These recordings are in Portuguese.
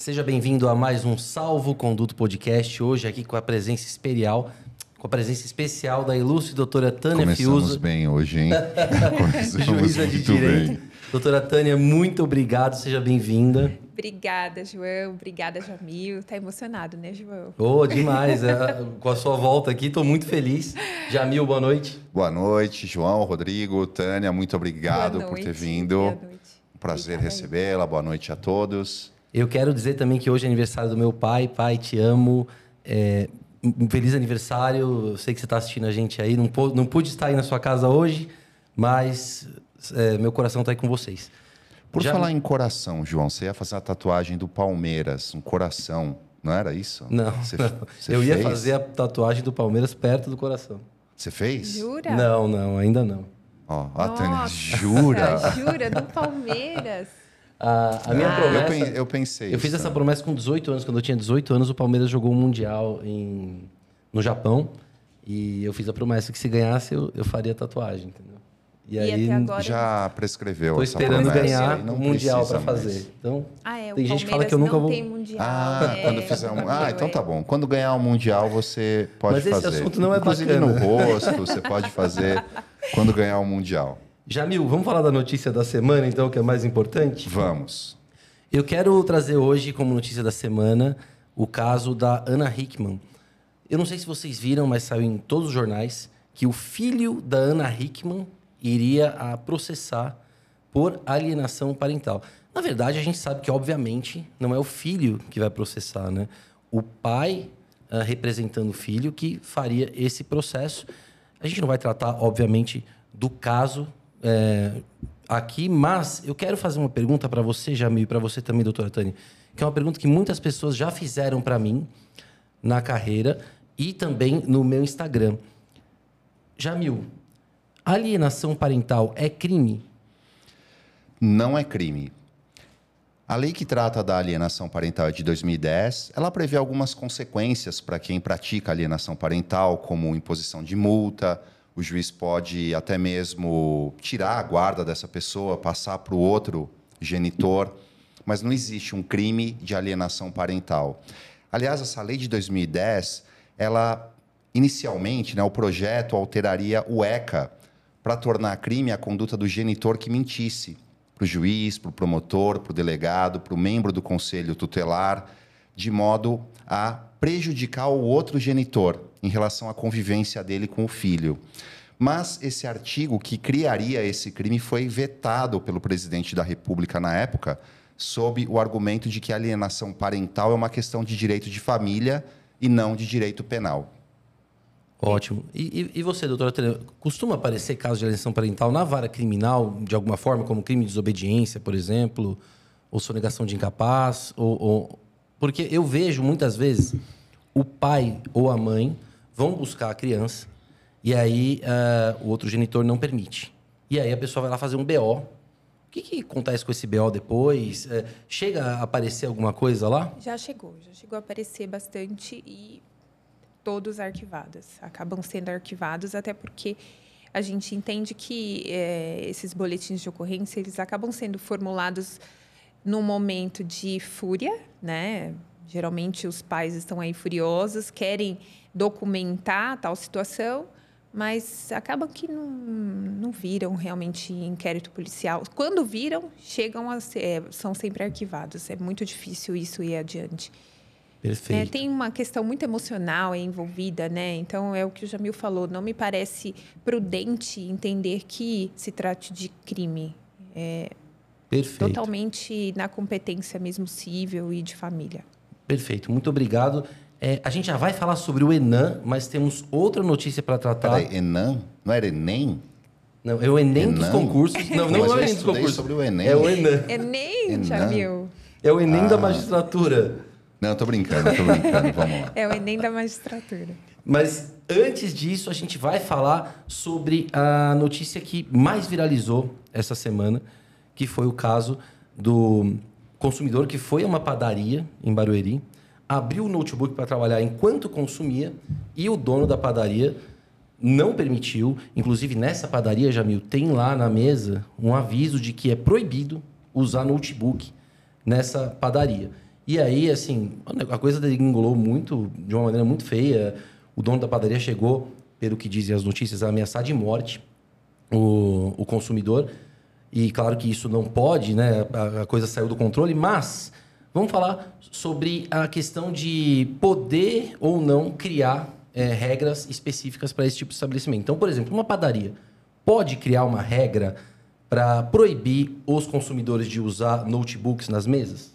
Seja bem-vindo a mais um Salvo Conduto Podcast. Hoje aqui com a presença especial, com a presença especial da ilustre doutora Tânia Começamos Fiuza. bem hoje, hein? Começamos Juíza de muito Direito. bem. Doutora Tânia, muito obrigado, seja bem-vinda. Obrigada, João. Obrigada, Jamil. Tá emocionado, né, João? Oh, demais. é, com a sua volta aqui, estou muito feliz. Jamil, boa noite. Boa noite, João, Rodrigo, Tânia, muito obrigado por ter vindo. Boa noite. Um prazer recebê-la. Boa noite a todos. Eu quero dizer também que hoje é aniversário do meu pai. Pai, te amo. É, um feliz aniversário. Eu sei que você está assistindo a gente aí. Não, pô- não pude estar aí na sua casa hoje, mas é, meu coração está aí com vocês. Por Já- falar em coração, João, você ia fazer a tatuagem do Palmeiras, um coração, não era isso? Não, Você, não. você eu ia fez? fazer a tatuagem do Palmeiras perto do coração. Você fez? Jura? Não, não, ainda não. Ó, a Tânia, jura? Jura? Do Palmeiras. A, a minha eu, promessa. pen- eu pensei. Eu fiz essa promessa com 18 anos. Quando eu tinha 18 anos, o Palmeiras jogou um Mundial em, no Japão. E eu fiz a promessa que se ganhasse, eu, eu faria tatuagem, entendeu? E, E aí, agora- Já prescreveu tô essa esperando promessa ganhar o Mundial para fazer. Então, Ah, é. O Tem gente que fala que eu nunca não vou- mundial. Ah, é, quando fizer um. Ah, então tá bom. Quando ganhar o Mundial, você pode Mas esse fazer. assunto não é Inclusive bacana. no rosto, você pode fazer quando ganhar o Mundial. Jamil, vamos falar da notícia da semana, então, que é mais importante? Vamos. Eu quero trazer hoje, como notícia da semana, o caso da Ana Hickman. Eu não sei se vocês viram, mas saiu em todos os jornais que o filho da Ana Hickman iria a processar por alienação parental. Na verdade, a gente sabe que, obviamente, não é o filho que vai processar, né? O pai, ah, representando o filho, que faria esse processo. A gente não vai tratar, obviamente, do caso é, aqui, mas eu quero fazer uma pergunta para você, Jamil, e para você também, doutora Tânia, que é uma pergunta que muitas pessoas já fizeram para mim na carreira e também no meu Instagram. Jamil, alienação parental é crime? Não é crime. A lei que trata da alienação parental é de 2010. Ela prevê algumas consequências para quem pratica alienação parental, como imposição de multa. O juiz pode até mesmo tirar a guarda dessa pessoa, passar para o outro genitor. Mas não existe um crime de alienação parental. Aliás, essa lei de 2010, ela inicialmente, né, o projeto alteraria o ECA para tornar crime a conduta do genitor que mentisse para o juiz, para o promotor, para o delegado, para o membro do conselho tutelar, de modo a prejudicar o outro genitor em relação à convivência dele com o filho. Mas esse artigo que criaria esse crime foi vetado pelo presidente da República na época, sob o argumento de que a alienação parental é uma questão de direito de família e não de direito penal. Ótimo. E, e- você, doutora Tânia, costuma aparecer casos de alienação parental na vara criminal, de alguma forma, como crime de desobediência, por exemplo, ou sonegação de incapaz? Ou, ou- Porque eu vejo muitas vezes o pai ou a mãe vão buscar a criança e aí ah, o outro genitor não permite. E aí a pessoa vai lá fazer um BO. O que, que acontece com esse BO depois? Eh, chega a aparecer alguma coisa lá? Já chegou, já chegou a aparecer bastante e todos arquivados. Acabam sendo arquivados, até porque a gente entende que eh, esses boletins de ocorrência eles acabam sendo formulados num momento de fúria, né? Geralmente os pais estão aí furiosos, querem documentar tal situação, mas acabam que não, não viram realmente inquérito policial. Quando viram, chegam a ser, eh, são sempre arquivados. É muito difícil isso ir adiante. É, Perfeito. tem uma questão muito emocional envolvida, né? Então é o que o Jamil falou. Não me parece prudente entender que se trate de crime. Perfeito. Totalmente na competência mesmo civil e de família. Perfeito, muito obrigado. É, a gente já vai falar sobre o Enan, mas temos outra notícia para tratar. Peraí, Enan? Não era Enem? Não, é o Enem dos concursos. Não, não é o Enem dos concursos. sobre o Enem. É o Enan. Nem, Enem. Jamil. É o Enem da Ah. magistratura. Não, tô brincando, tô brincando. Vamos lá. É o Enem da magistratura. Mas antes disso, a gente vai falar sobre a notícia que mais viralizou essa semana, que foi o caso do consumidor que foi a uma padaria em Barueri, abriu o notebook para trabalhar enquanto consumia e o dono da padaria não permitiu. Inclusive, nessa padaria, Jamil, tem lá na mesa um aviso de que é proibido usar notebook nessa padaria. E aí, assim, a coisa engolou muito, de uma maneira muito feia. O dono da padaria chegou, pelo que dizem as notícias, a ameaçar de morte o, o consumidor. E claro que isso não pode, né? A, a coisa saiu do controle, mas vamos falar sobre a questão de poder ou não criar é, regras específicas para esse tipo de estabelecimento. Então, por exemplo, uma padaria pode criar uma regra para proibir os consumidores de usar notebooks nas mesas?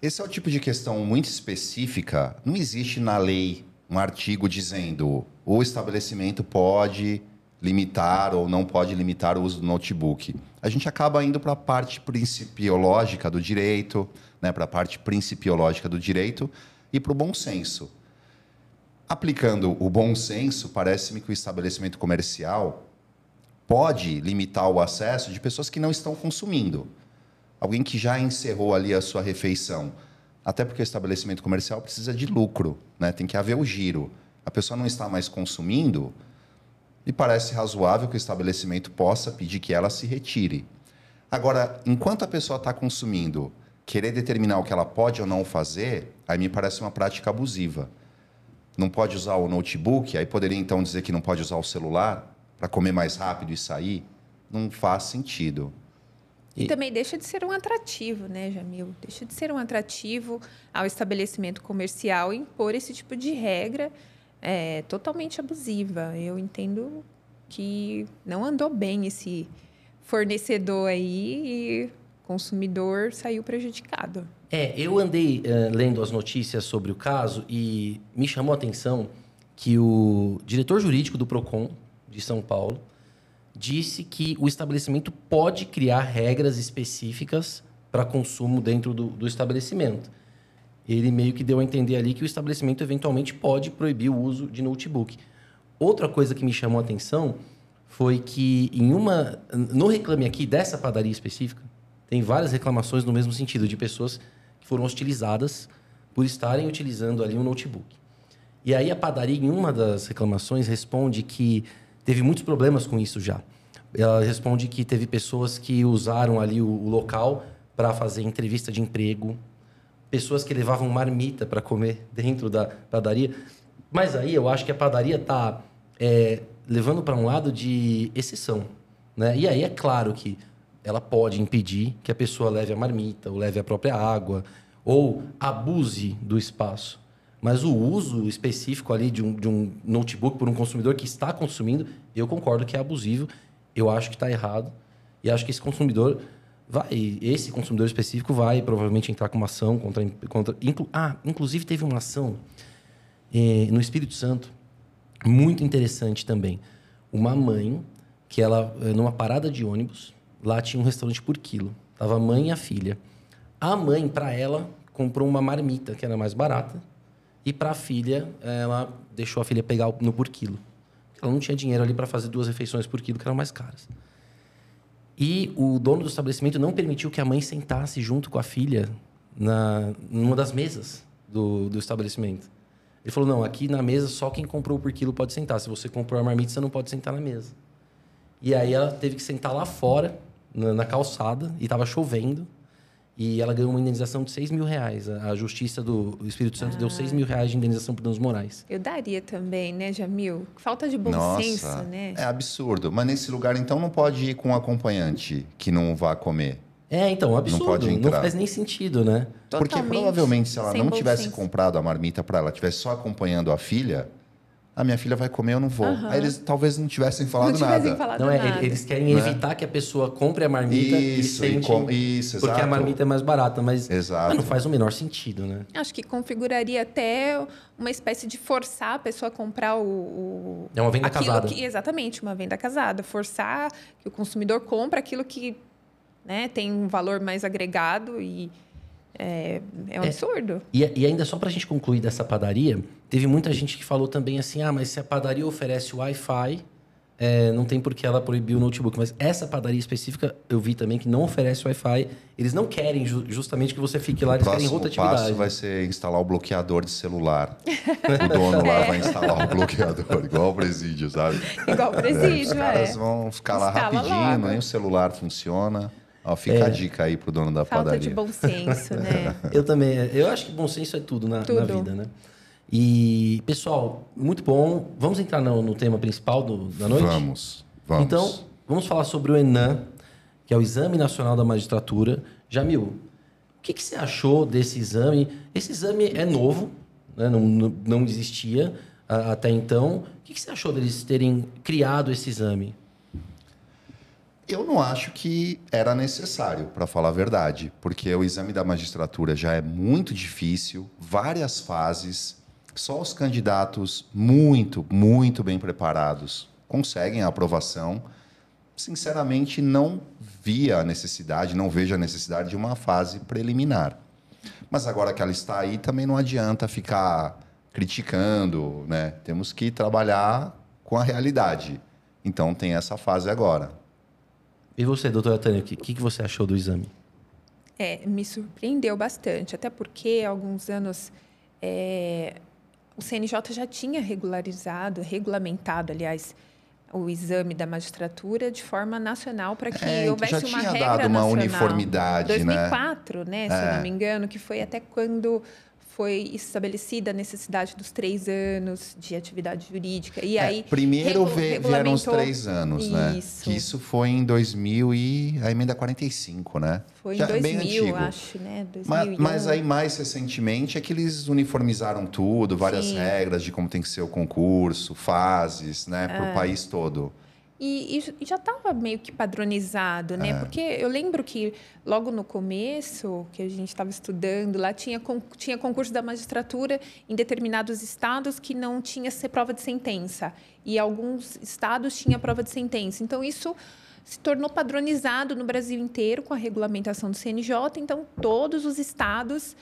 Esse é o tipo de questão muito específica. Não existe na lei um artigo dizendo o estabelecimento pode limitar ou não pode limitar o uso do notebook. A gente acaba indo para a parte principiológica do direito, né, para a parte principiológica do direito e para o bom senso. Aplicando o bom senso, parece-me que o estabelecimento comercial pode limitar o acesso de pessoas que não estão consumindo. Alguém que já encerrou ali a sua refeição. Até porque o estabelecimento comercial precisa de lucro, né? tem que haver o giro. A pessoa não está mais consumindo e parece razoável que o estabelecimento possa pedir que ela se retire. Agora, enquanto a pessoa está consumindo, querer determinar o que ela pode ou não fazer, aí me parece uma prática abusiva. Não pode usar o notebook, aí poderia então dizer que não pode usar o celular para comer mais rápido e sair, não faz sentido. E também deixa de ser um atrativo, né, Jamil? Deixa de ser um atrativo ao estabelecimento comercial impor esse tipo de regra é, totalmente abusiva. Eu entendo que não andou bem esse fornecedor aí e consumidor saiu prejudicado. É, eu andei uh, lendo as notícias sobre o caso e me chamou a atenção que o diretor jurídico do PROCON, de São Paulo, disse que o estabelecimento pode criar regras específicas para consumo dentro do, do, estabelecimento. Ele meio que deu a entender ali que o estabelecimento eventualmente pode proibir o uso de notebook. Outra coisa que me chamou a atenção foi que em uma no reclame aqui dessa padaria específica tem várias reclamações no mesmo sentido de pessoas que foram hostilizadas por estarem utilizando ali um notebook. E aí a padaria em uma das reclamações responde que teve muitos problemas com isso já. Ela responde que teve pessoas que usaram ali o, o local para fazer entrevista de emprego, pessoas que levavam marmita para comer dentro da padaria. Mas aí eu acho que a padaria está é, levando para um lado de exceção. Né? E aí é claro que ela pode impedir que a pessoa leve a marmita, ou leve a própria água, ou abuse do espaço. Mas o uso específico ali de um, de um notebook por um consumidor que está consumindo, eu concordo que é abusivo. Eu acho que está errado. E acho que esse consumidor vai, esse consumidor específico vai provavelmente entrar com uma ação contra. contra inclu, ah, inclusive teve uma ação eh, no Espírito Santo, muito interessante também. Uma mãe que ela, eh, numa parada de ônibus, lá tinha um restaurante por quilo. Tava a mãe e a filha. A mãe, para ela, comprou uma marmita que era mais barata e para a filha, ela deixou a filha pegar no por quilo. Ela não tinha dinheiro ali para fazer duas refeições por quilo, que eram mais caras. E o dono do estabelecimento não permitiu que a mãe sentasse junto com a filha na numa das mesas do, do estabelecimento. Ele falou: não, aqui na mesa só quem comprou por quilo pode sentar. Se você comprou a marmita, você não pode sentar na mesa. E aí ela teve que sentar lá fora, na, na calçada, e estava chovendo. E ela ganhou uma indenização de 6 mil reais. A Justiça do Espírito Santo ah. deu 6 mil reais de indenização por danos morais. Eu daria também, né, Jamil? Falta de bom Nossa, senso, né? É absurdo. Mas nesse lugar, então, não pode ir com um acompanhante que não vá comer. É, então, absurdo. Não, pode entrar. não faz nem sentido, né? Totalmente Porque provavelmente, se ela não tivesse senso. comprado a marmita para ela, tivesse só acompanhando a filha, a minha filha vai comer, eu não vou. Uhum. Aí eles talvez não tivessem falado não tivessem nada. Falado não, é, nada. eles querem né? evitar que a pessoa compre a marmita isso, e sente, com, isso, porque exato. a marmita é mais barata, mas, exato. não faz o menor sentido, né? Acho que configuraria até uma espécie de forçar a pessoa a comprar o, o é uma venda casada. Que, exatamente, uma venda casada, forçar que o consumidor compre aquilo que né, tem um valor mais agregado e é, é um é, absurdo. E, e, ainda só para a gente concluir dessa padaria, teve muita gente que falou também assim: ah, mas se a padaria oferece Wi-Fi, é, não tem por que ela proibir o notebook. Mas essa padaria específica, eu vi também que não oferece Wi-Fi. Eles não querem ju justamente que você fique lá, eles querem rotatividade. O passo vai ser instalar o bloqueador de celular. o dono lá é. vai instalar o bloqueador, igual o presídio, sabe? Igual o presídio, é. Os caras vão ficar lá Instala rapidinho, logo. nem o celular funciona. Ó, fica a dica aí pro dono da Falta padaria. de bom senso, né? Eu também. Eu acho que bom senso é tudo na, na Tudo. vida, né? E, pessoal, muito bom. Vamos entrar no, no tema principal do- da noite? Vamos, vamos. Então, vamos falar sobre o ENAM, que é o Exame Nacional da Magistratura. Jamil, o que, que você achou desse exame? Esse exame é novo, né? não, não, não existia ah, até então. O que, que você achou deles terem criado esse exame? Eu não acho que era necessário, para falar a verdade, porque o exame da magistratura já é muito difícil, várias fases, só os candidatos muito, muito bem preparados conseguem a aprovação. Sinceramente, não via a necessidade, não vejo a necessidade de uma fase preliminar. Mas agora que ela está aí, também não adianta ficar criticando, né? Temos que trabalhar com a realidade. Então tem essa fase agora. E você, doutora Tânia, o que, que, que você achou do exame? É, me surpreendeu bastante, até porque há alguns anos é, o CNJ já tinha regularizado, regulamentado, aliás, o exame da magistratura de forma nacional para que É, que houvesse já uma tinha regra dado uma nacional. uniformidade, né? 2004, né? se eu É. não me engano, que foi até quando foi estabelecida a necessidade dos três anos de atividade jurídica. E É, aí primeiro regu- vieram os três anos, né? Isso. Que isso foi em 2000 e a emenda 45, né? Foi Já em é bem 2000, antigo. acho, né? Ma- 2011. Mas, aí, mais recentemente, é que eles uniformizaram tudo, várias Sim. regras de como tem que ser o concurso, fases, né? Para É. o país todo. E, e- já estava meio que padronizado, né? Porque eu lembro que logo no começo, que a gente estava estudando, lá tinha, tinha concurso da magistratura em determinados estados que não tinha ser prova de sentença. E alguns estados tinha prova de sentença. Então, isso se tornou padronizado no Brasil inteiro com a regulamentação do CNJ. Então, todos os estados,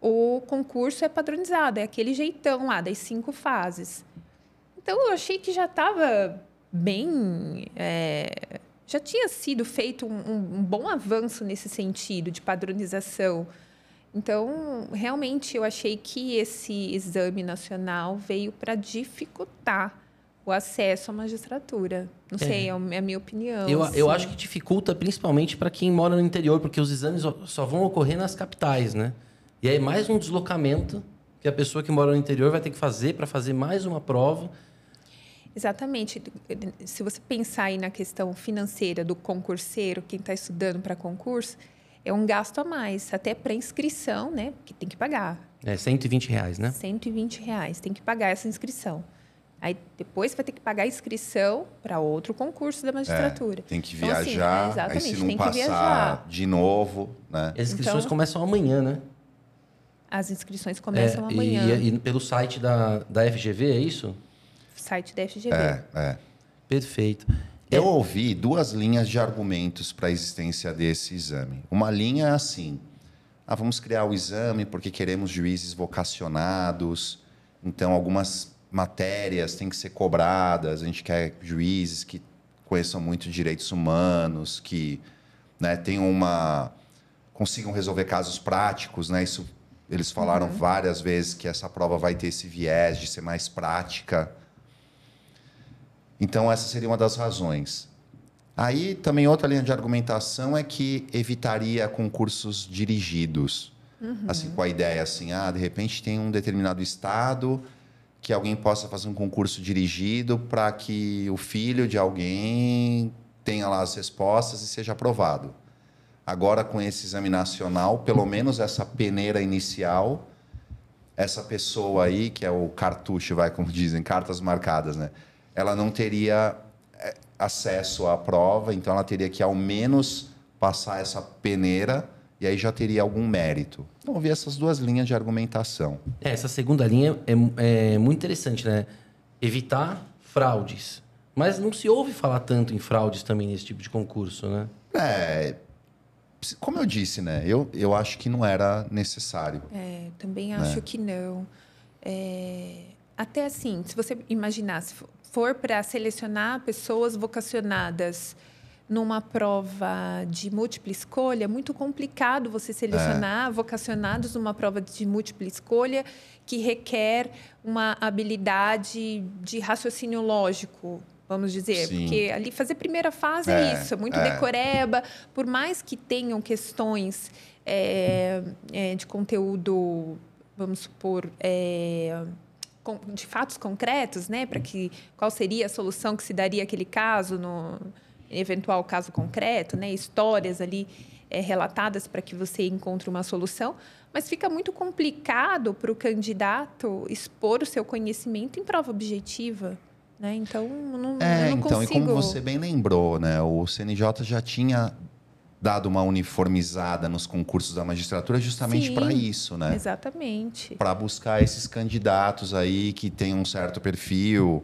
o concurso é padronizado. É aquele jeitão lá, das cinco fases. Então, eu achei que já estava bem. é, já tinha sido feito um, um- bom avanço nesse sentido de padronização. Então, realmente, eu achei que esse exame nacional veio para dificultar o acesso à magistratura. Não É. sei, é a minha opinião. Eu, eu assim. acho que dificulta principalmente para quem mora no interior, porque os exames só- só vão ocorrer nas capitais, né? E aí mais um deslocamento que a pessoa que mora no interior vai ter que fazer para fazer mais uma prova. Exatamente. Se você pensar aí na questão financeira do concurseiro, quem está estudando para concurso, é um gasto a mais, até para inscrição, né? Que tem que pagar. É 120 reais, né? 120 reais, tem que pagar essa inscrição. Aí depois vai ter que pagar a inscrição para outro concurso da magistratura. Tem que Então, assim, viajar, aí exatamente, se não tem que passar viajar. de novo, né? As inscrições Então- começam amanhã, né? As inscrições começam É, amanhã. E, e pelo site da, da FGV, é isso? Site da FGV. É, é. Perfeito. Eu ouvi duas linhas de argumentos para a existência desse exame. Uma linha é assim: ah, vamos criar o exame porque queremos juízes vocacionados, então algumas matérias têm que ser cobradas, a gente quer juízes que conheçam muito direitos humanos, que né, tenham uma consigam resolver casos práticos, né? Isso eles falaram várias vezes que essa prova vai ter esse viés de ser mais prática. Então, essa seria uma das razões. Aí, também outra linha de argumentação é que evitaria concursos dirigidos. Assim, com a ideia assim, ah, de repente tem um determinado estado que alguém possa fazer um concurso dirigido para que o filho de alguém tenha lá as respostas e seja aprovado. Agora, com esse exame nacional, pelo menos essa peneira inicial, essa pessoa aí, que é o cartucho, vai, como dizem, cartas marcadas, né? Ela não teria é, acesso à prova, então ela teria que ao menos passar essa peneira e aí já teria algum mérito. Então, eu vi essas duas linhas de argumentação. É, essa segunda linha é, é muito interessante, né? Evitar fraudes. Mas não se ouve falar tanto em fraudes também nesse tipo de concurso, né? É, como eu disse, né? Eu, eu acho que não era necessário. É, também acho que não. É, até assim, se você imaginar, se for- para selecionar pessoas vocacionadas numa prova de múltipla escolha, é muito complicado você selecionar vocacionados numa prova de múltipla escolha que requer uma habilidade de raciocínio lógico vamos dizer. Sim. Porque ali fazer primeira fase é, É, isso, é muito é. decoreba. Por mais que tenham questões é, é, de conteúdo, vamos supor, é, com- de fatos concretos, né? Para que qual seria a solução que se daria àquele caso no eventual caso concreto, né? Histórias ali é, relatadas para que você encontre uma solução, mas fica muito complicado para o candidato expor o seu conhecimento em prova objetiva, né? Então, não, É, eu não então, consigo... e como você bem lembrou, né, o CNJ já tinha dado uma uniformizada nos concursos da magistratura justamente para isso, né? Exatamente. Para buscar esses candidatos aí que têm um certo perfil,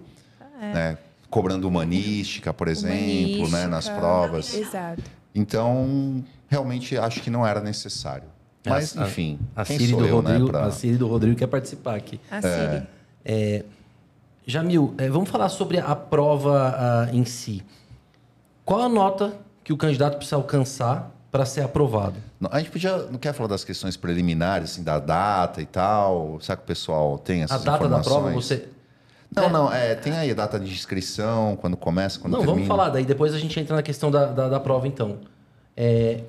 É. né? Cobrando humanística, por exemplo, né, nas Humanística. provas. Exato. Então, realmente acho que não era necessário. Mas, A- enfim, A quem Siri, sou do eu, Rodrigo, né? pra- a Siri do Rodrigo quer participar aqui. A Siri. Jamil, eh, vamos falar sobre a prova ah, em si. Qual a nota que o candidato precisa alcançar para ser aprovado? Não, A gente podia, não quer falar das questões preliminares, assim, da data e tal? Será que o pessoal tem A essas data da informações? prova, você. Não, É. não, é, tem aí a data de inscrição, quando começa, quando Não, termina. vamos falar, daí depois a gente entra na questão da, da, da prova, então. É,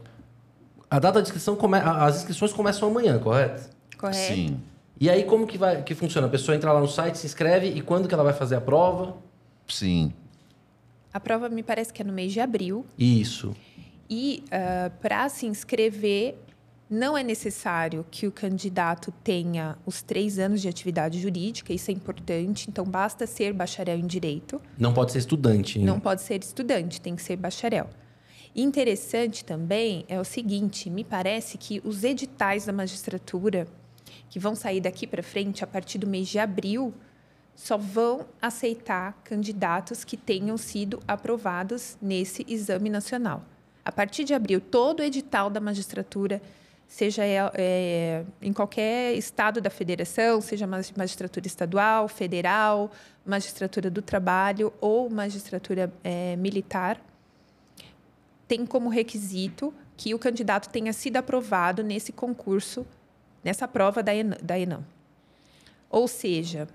a data de inscrição, come... a- as inscrições começam amanhã, correto? Correto. Sim. E aí, como que, vai, que funciona? A pessoa entra lá no site, se inscreve e quando que ela vai fazer a prova? Sim. A prova me parece que é no mês de abril. Isso. E para se inscrever, não é necessário que o candidato tenha os três anos de atividade jurídica, isso é importante. Então, basta ser bacharel em direito. Não pode ser estudante. né? Não pode ser estudante, tem que ser bacharel. Interessante também é o seguinte: me parece que os editais da magistratura, que vão sair daqui para frente a partir do mês de abril, só vão aceitar candidatos que tenham sido aprovados nesse exame nacional. A partir de abril, todo edital da magistratura, seja é, é, em qualquer estado da federação, seja magistratura estadual, federal, magistratura do trabalho ou magistratura é, militar, tem como requisito que o candidato tenha sido aprovado nesse concurso, nessa prova. Da Enam. Ou seja,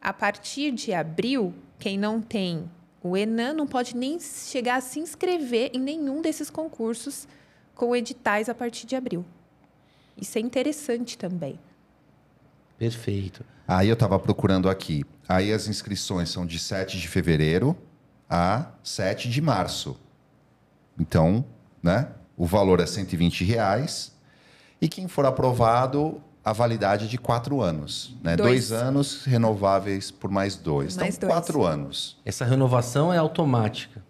a partir de abril, quem não tem o Enam não pode nem chegar a se inscrever em nenhum desses concursos com editais a partir de abril. Isso é interessante também. Perfeito. Aí eu estava procurando aqui. Aí as inscrições são de 7 de fevereiro a 7 de março. Então, né? O valor é 120 reais. E quem for aprovado, a validade é de quatro anos. Né? Dois. Dois anos renováveis por mais dois. Mais então, dois. quatro anos. Essa renovação é automática.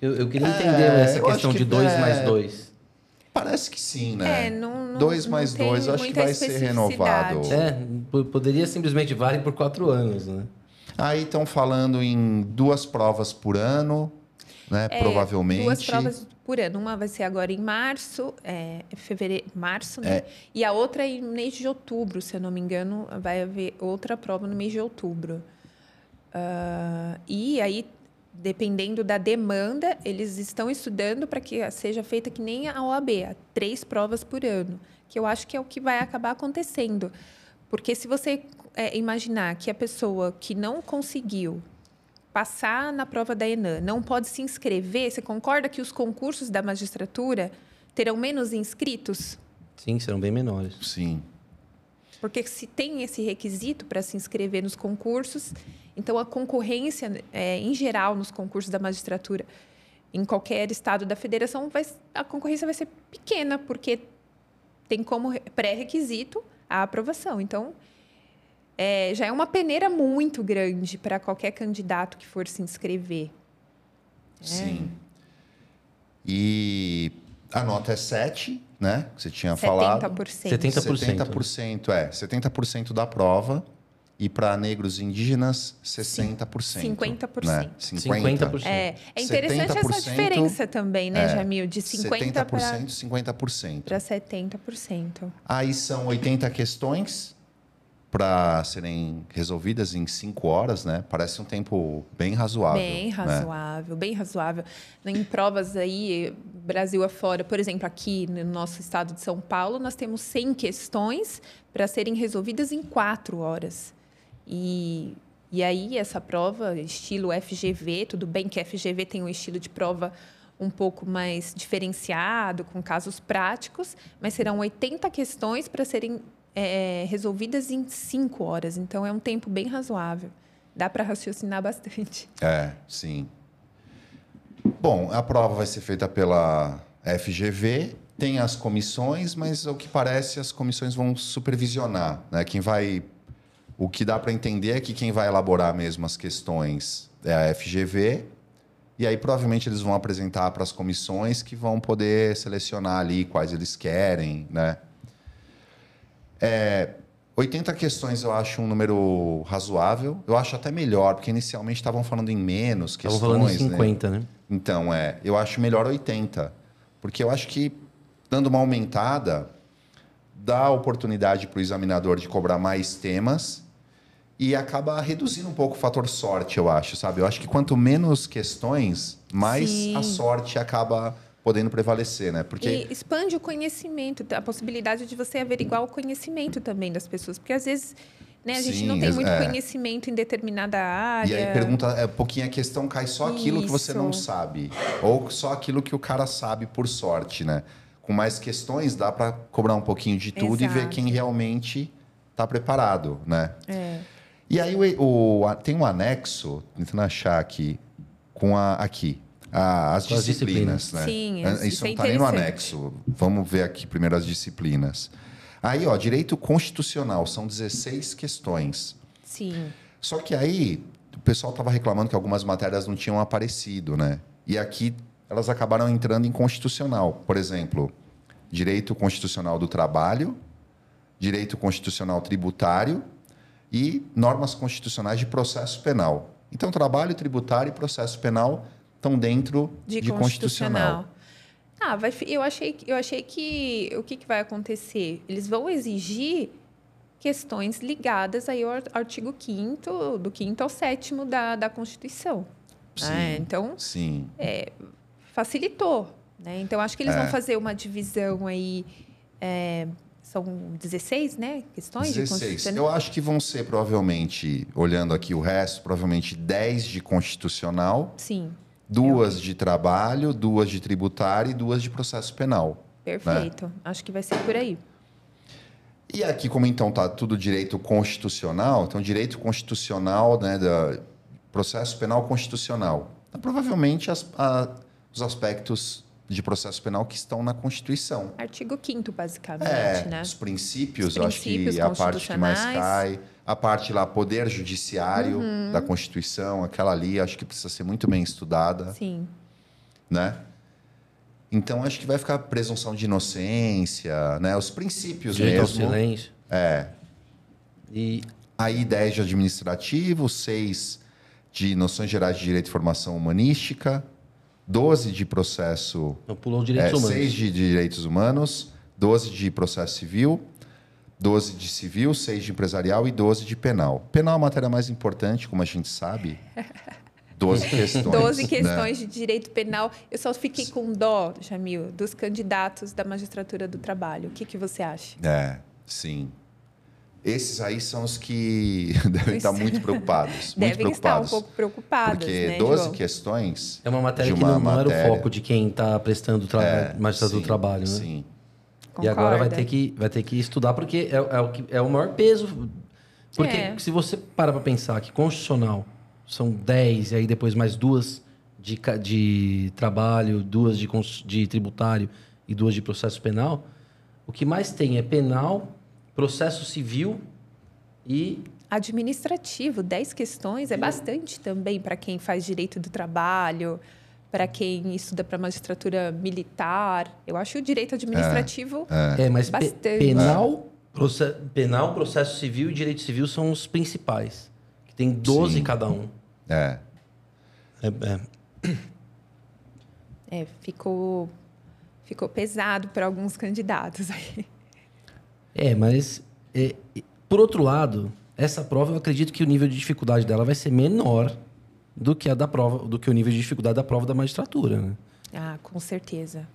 Eu, eu queria É, entender essa eu acho questão que de dois é. mais dois. Parece que sim, né? É, não, não, dois não mais dois, eu acho que vai ser renovado. É, po- poderia simplesmente vale por quatro anos, né? Aí estão falando em duas provas por ano, né? É, Provavelmente. Duas provas por ano. Uma vai ser agora em março, é, fevereiro, março, né? É. E a outra em mês de outubro, se eu não me engano, vai haver outra prova no mês de outubro. Ah, e aí, dependendo da demanda, eles estão estudando para que seja feita que nem a OAB, três provas por ano, que eu acho que é o que vai acabar acontecendo. Porque se você é, imaginar que a pessoa que não conseguiu passar na prova da ENAM, não pode se inscrever, você concorda que os concursos da magistratura terão menos inscritos? Sim, serão bem menores. Sim. Porque se tem esse requisito para se inscrever nos concursos, então a concorrência, é, em geral, nos concursos da magistratura, em qualquer estado da federação, vai, a concorrência vai ser pequena, porque tem como re- pré-requisito a aprovação. Então, é, já é uma peneira muito grande para qualquer candidato que for se inscrever. Sim. E a nota é 7, né? Que você tinha falado. 70%. 70%. 70%, é. 70% da prova. E para negros e indígenas, 60%. 50%. Né? 50%. É, é interessante 70%, essa diferença também, né, é, Jamil? De 50% para 70%, 50%. 70%. Aí são 80 questões para serem resolvidas em 5 horas, né? Parece um tempo bem razoável. Bem né? razoável, bem razoável. Em provas aí, Brasil afora, por exemplo, aqui no nosso estado de São Paulo, nós temos 100 questões para serem resolvidas em 4 horas. E E aí, essa prova, estilo FGV, tudo bem que FGV tem um estilo de prova um pouco mais diferenciado, com casos práticos, mas serão 80 questões para serem é, resolvidas em 5 horas. Então, é um tempo bem razoável. Dá para raciocinar bastante. É, sim. Bom, a prova vai ser feita pela FGV, tem as comissões, mas o que parece as comissões vão supervisionar. Né? Quem vai. O que dá para entender é que quem vai elaborar mesmo as questões é a FGV, e aí provavelmente eles vão apresentar para as comissões que vão poder selecionar ali quais eles querem, né? É, 80 questões eu acho um número razoável. Eu acho até melhor, porque inicialmente estavam falando em menos questões. Estavam falando em 50, né? né? Então, é, eu acho melhor 80. Porque eu acho que, dando uma aumentada, dá oportunidade para o examinador de cobrar mais temas e acaba reduzindo um pouco o fator sorte, eu acho, sabe? Eu acho que quanto menos questões, mais Sim. a sorte acaba podendo prevalecer, né? Porque E expande o conhecimento, a possibilidade de você averiguar o conhecimento também das pessoas. Porque às vezes né, a gente Sim, não tem muito é. conhecimento em determinada área. E aí pergunta, é pouquinho a questão cai só aquilo que você Isso. não sabe. Ou só aquilo que o cara sabe por sorte, né? Com mais questões, dá para cobrar um pouquinho de tudo e ver Exato. quem realmente está preparado, né? É. E aí o, o- tem um anexo, tentando achar aqui, com a aqui. A- as Com as disciplinas, disciplinas. né? Sim, Ah, isso Isso é não está nem no anexo. Vamos ver aqui primeiro as disciplinas. Aí, ó, direito constitucional, são 16 questões. Sim. Só que aí o pessoal estava reclamando que algumas matérias não tinham aparecido, né? E aqui elas acabaram entrando em constitucional. Por exemplo, direito constitucional do trabalho, direito constitucional tributário e normas constitucionais de processo penal. Então, trabalho, tributário e processo penal estão dentro De, de, constitucional. Ah, vai, eu achei, que- eu achei que o que, que vai acontecer? Eles vão exigir questões ligadas aí ao ar- artigo 5 do 5 ao 7 da, da Constituição. Sim. né? Então, Sim. facilitou. Né? Então, acho que eles É. vão fazer uma divisão aí. é, são 16, né? Questões de 16. constitucional. Eu acho que vão ser, provavelmente, olhando aqui o resto, provavelmente 10 de constitucional, Sim, duas de trabalho, duas de tributário e duas de processo penal. perfeito. Né? Acho que vai ser por aí. E aqui, como então tá tudo direito constitucional, então direito constitucional, né, da processo penal constitucional. Então, provavelmente as- a- os aspectos de processo penal que estão na Constituição. Artigo 5 basicamente, É, né? os princípios, Os eu acho princípios que é a parte que mais cai. A parte lá, poder judiciário Uhum. da Constituição, aquela ali, acho que precisa ser muito bem estudada, Sim. né? Então, acho que vai ficar presunção de inocência, né? Os princípios Direito ao mesmo. silêncio. É. E Aí 10 de administrativo, 6 de noções gerais de direito e formação humanística, 12 de processo, não pulou os é, direitos humanos. 6 de direitos humanos, 12 de processo civil, 12 de civil, 6 de empresarial e 12 de penal. Penal é a matéria mais importante, como a gente sabe. 12 questões. 12 né? questões de direito penal. Eu só fiquei com dó, Jamil, dos candidatos da magistratura do trabalho. O que, que você acha? É, sim. Esses aí são os que devem estar muito preocupados. muito Devem estar um preocupados. pouco preocupados, Porque né, 12 João? questões. É uma matéria de que uma não, não era o matéria. foco de quem está prestando tra... É, magistratura do trabalho, né? Sim. E agora vai Concorda? ter que, vai ter que estudar, porque é, é o, que, é o maior peso. Porque É. se você para para pensar que constitucional são 10, e aí depois mais duas de, de trabalho, duas de, de tributário e duas de processo penal, o que mais tem é penal, processo civil e Administrativo, 10 questões é bastante também para quem faz direito do trabalho, para quem estuda para magistratura militar. Eu acho o direito administrativo É, mas pe- Bastante. penal, proce- penal, processo civil e direito civil são os principais. Que tem 12 Sim. cada um. É. É, é. é, ficou, ficou pesado para alguns candidatos aí. É, mas é, por outro lado, essa prova eu acredito que o nível de dificuldade dela vai ser menor do que a da prova, do que o nível de dificuldade da prova da magistratura, né? Ah, com certeza.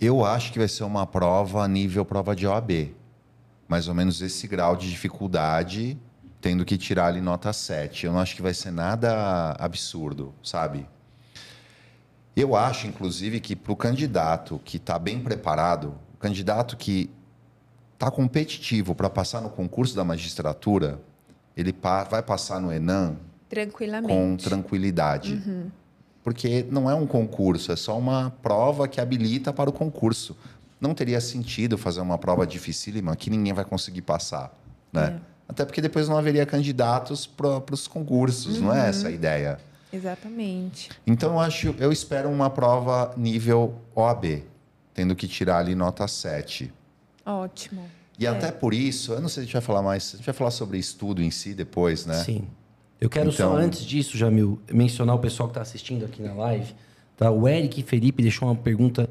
Eu acho que vai ser uma prova nível prova de OAB. Mais ou menos esse grau de dificuldade tendo que tirar ali nota 7. Eu não acho que vai ser nada absurdo, sabe? Eu acho, inclusive, que para o candidato que está bem preparado, o candidato que está competitivo para passar no concurso da magistratura, ele pa vai passar no Enan Tranquilamente. com tranquilidade. Porque não é um concurso, é só uma prova que habilita para o concurso. Não teria sentido fazer uma prova dificílima que ninguém vai conseguir passar. Né? Até porque depois não haveria candidatos para os concursos, não é essa a ideia. Exatamente. Então eu acho, eu espero uma prova nível OAB, tendo que tirar ali nota 7. Ótimo. E até por isso, eu não sei se a gente vai falar mais, a gente vai falar sobre estudo em si depois, né? Sim. Eu quero só, Então- antes disso, Jamil, mencionar o pessoal que está assistindo aqui na live. Tá? O Eric Felipe deixou uma pergunta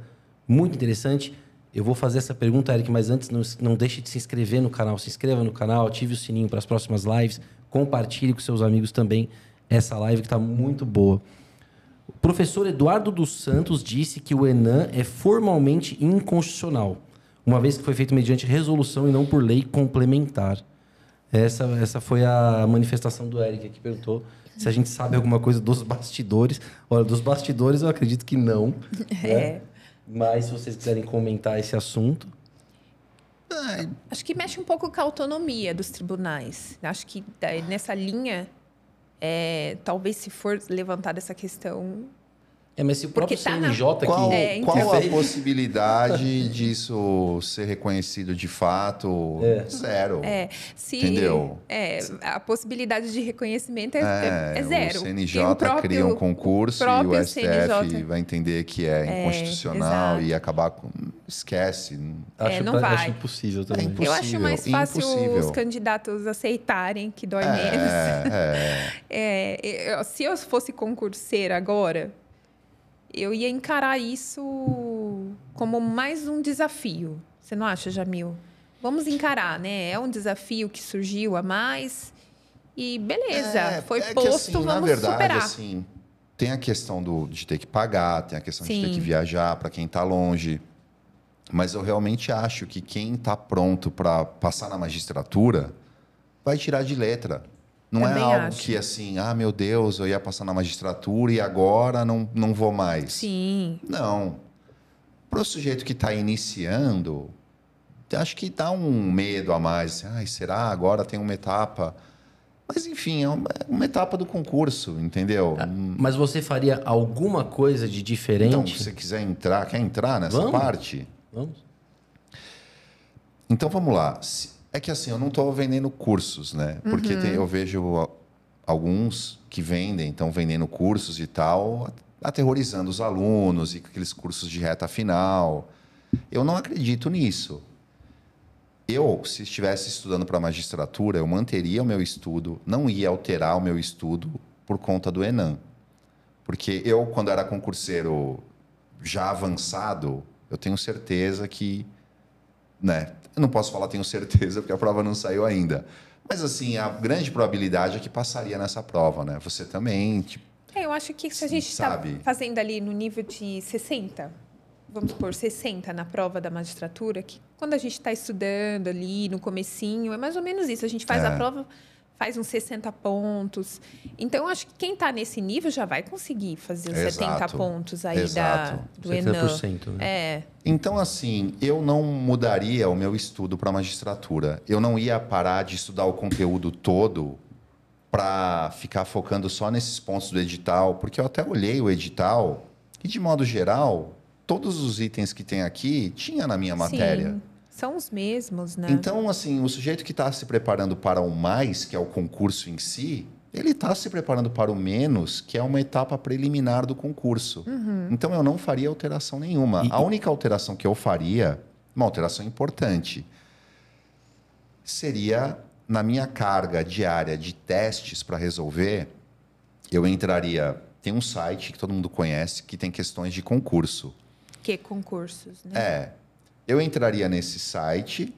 muito interessante. Eu vou fazer essa pergunta, Eric, mas antes não, não deixe de se inscrever no canal. Se inscreva no canal, ative o sininho para as próximas lives. Compartilhe com seus amigos também essa live que está muito boa. O professor Eduardo dos Santos disse que o Enan é formalmente inconstitucional, uma vez que foi feito mediante resolução e não por lei complementar. Essa, essa foi a manifestação do Eric que perguntou se a gente sabe alguma coisa dos bastidores. Olha, dos bastidores eu acredito que não. né? É. Mas se vocês quiserem comentar esse assunto. Acho que mexe um pouco com a autonomia dos tribunais. Acho que nessa linha, é, talvez se for levantada essa questão. É, mas se o próprio Porque tá na- CNJ Qual, que. É, então. qual a possibilidade disso ser reconhecido de fato? É. Zero. É, se, Entendeu? É, a possibilidade de reconhecimento é, É, é zero. O CNJ o próprio- cria um concurso e o próprio STF CNJ. vai entender que é, É, inconstitucional e acabar com. Esquece. Acho, É, não pra- vai. acho impossível também. impossível. Eu acho mais fácil impossível. os candidatos aceitarem que dói menos. É, é. É, eu- se eu fosse concurseira agora, eu ia encarar isso como mais um desafio. Você não acha, Jamil? Vamos encarar, né? É um desafio que surgiu a mais. E beleza, É, foi é posto, assim, vamos na verdade, superar. assim, tem a questão do, de ter que pagar, tem a questão de ter Sim. que viajar para quem está longe. Mas eu realmente acho que quem está pronto para passar na magistratura vai tirar de letra. Não Também é algo acho. que assim, ah, meu Deus, eu ia passar na magistratura e agora não, não vou mais. Sim, Não. Para o sujeito que está iniciando, acho que dá um medo a mais. Ai, será? Agora tem uma etapa. Mas, enfim, é uma, é uma etapa do concurso, entendeu? Hum, Mas você faria alguma coisa de diferente? Então, se você quiser entrar, quer entrar nessa Vamos. parte? Vamos? Então, vamos lá. Se- É que assim, eu não estou vendendo cursos, né? Porque tem- eu vejo alguns que vendem, estão vendendo cursos e tal, aterrorizando os alunos e aqueles cursos de reta final. Eu não acredito nisso. Eu, se estivesse estudando para magistratura, eu manteria o meu estudo, não ia alterar o meu estudo por conta do Enan. Porque eu, quando era concurseiro já avançado, eu tenho certeza que, né? Eu não posso falar tenho certeza porque a prova não saiu ainda. Mas assim, a grande probabilidade é que passaria nessa prova, né? Você também, tipo, É, eu acho que se a gente está fazendo ali no nível de 60, vamos por 60 na prova da magistratura, que quando a gente está estudando ali no comecinho, é mais ou menos isso. A gente faz É. a prova, faz uns 60 pontos. Então, eu acho que quem está nesse nível já vai conseguir fazer os Exato. 70 pontos aí Exato. da, do Enan. 70%, né? É, Então, assim, eu não mudaria o meu estudo para magistratura. Eu não ia parar de estudar o conteúdo todo para ficar focando só nesses pontos do edital, porque eu até olhei o edital e, de modo geral, todos os itens que tem aqui tinha na minha matéria. sim, são os mesmos, né? Então, assim, o sujeito que está se preparando para o mais, que é o concurso em si, ele está se preparando para o menos, que é uma etapa preliminar do concurso. Então, eu não faria alteração nenhuma. E- A única alteração que eu faria, uma alteração importante, seria na minha carga diária de testes para resolver, eu entraria. Tem um site que todo mundo conhece que tem questões de concurso. Que concursos, né? É. Eu entraria nesse site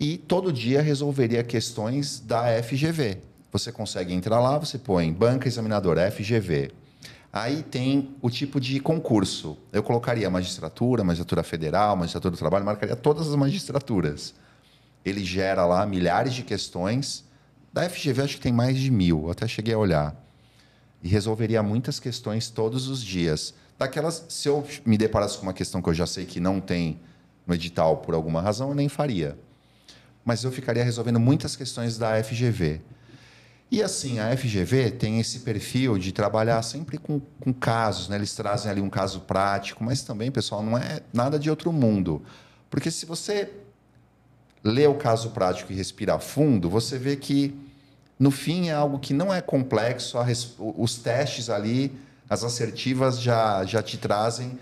e todo dia resolveria questões da FGV. Você consegue entrar lá, você põe banca examinadora FGV. Aí tem o tipo de concurso. Eu colocaria magistratura, magistratura federal, magistratura do trabalho, marcaria todas as magistraturas. Ele gera lá milhares de questões Da FGV, acho que tem mais de mil, até cheguei a olhar. E resolveria muitas questões todos os dias. Daquelas, se eu me deparasse com uma questão que eu já sei que não tem no edital por alguma razão, eu nem faria. Mas eu ficaria resolvendo muitas questões da FGV. E assim, a FGV tem esse perfil de trabalhar sempre com, com casos, né? eles trazem ali um caso prático, mas também, pessoal, não é nada de outro mundo. Porque se você lê o caso prático e respira fundo, você vê que, no fim, é algo que não é complexo, os testes ali, as assertivas já, já te trazem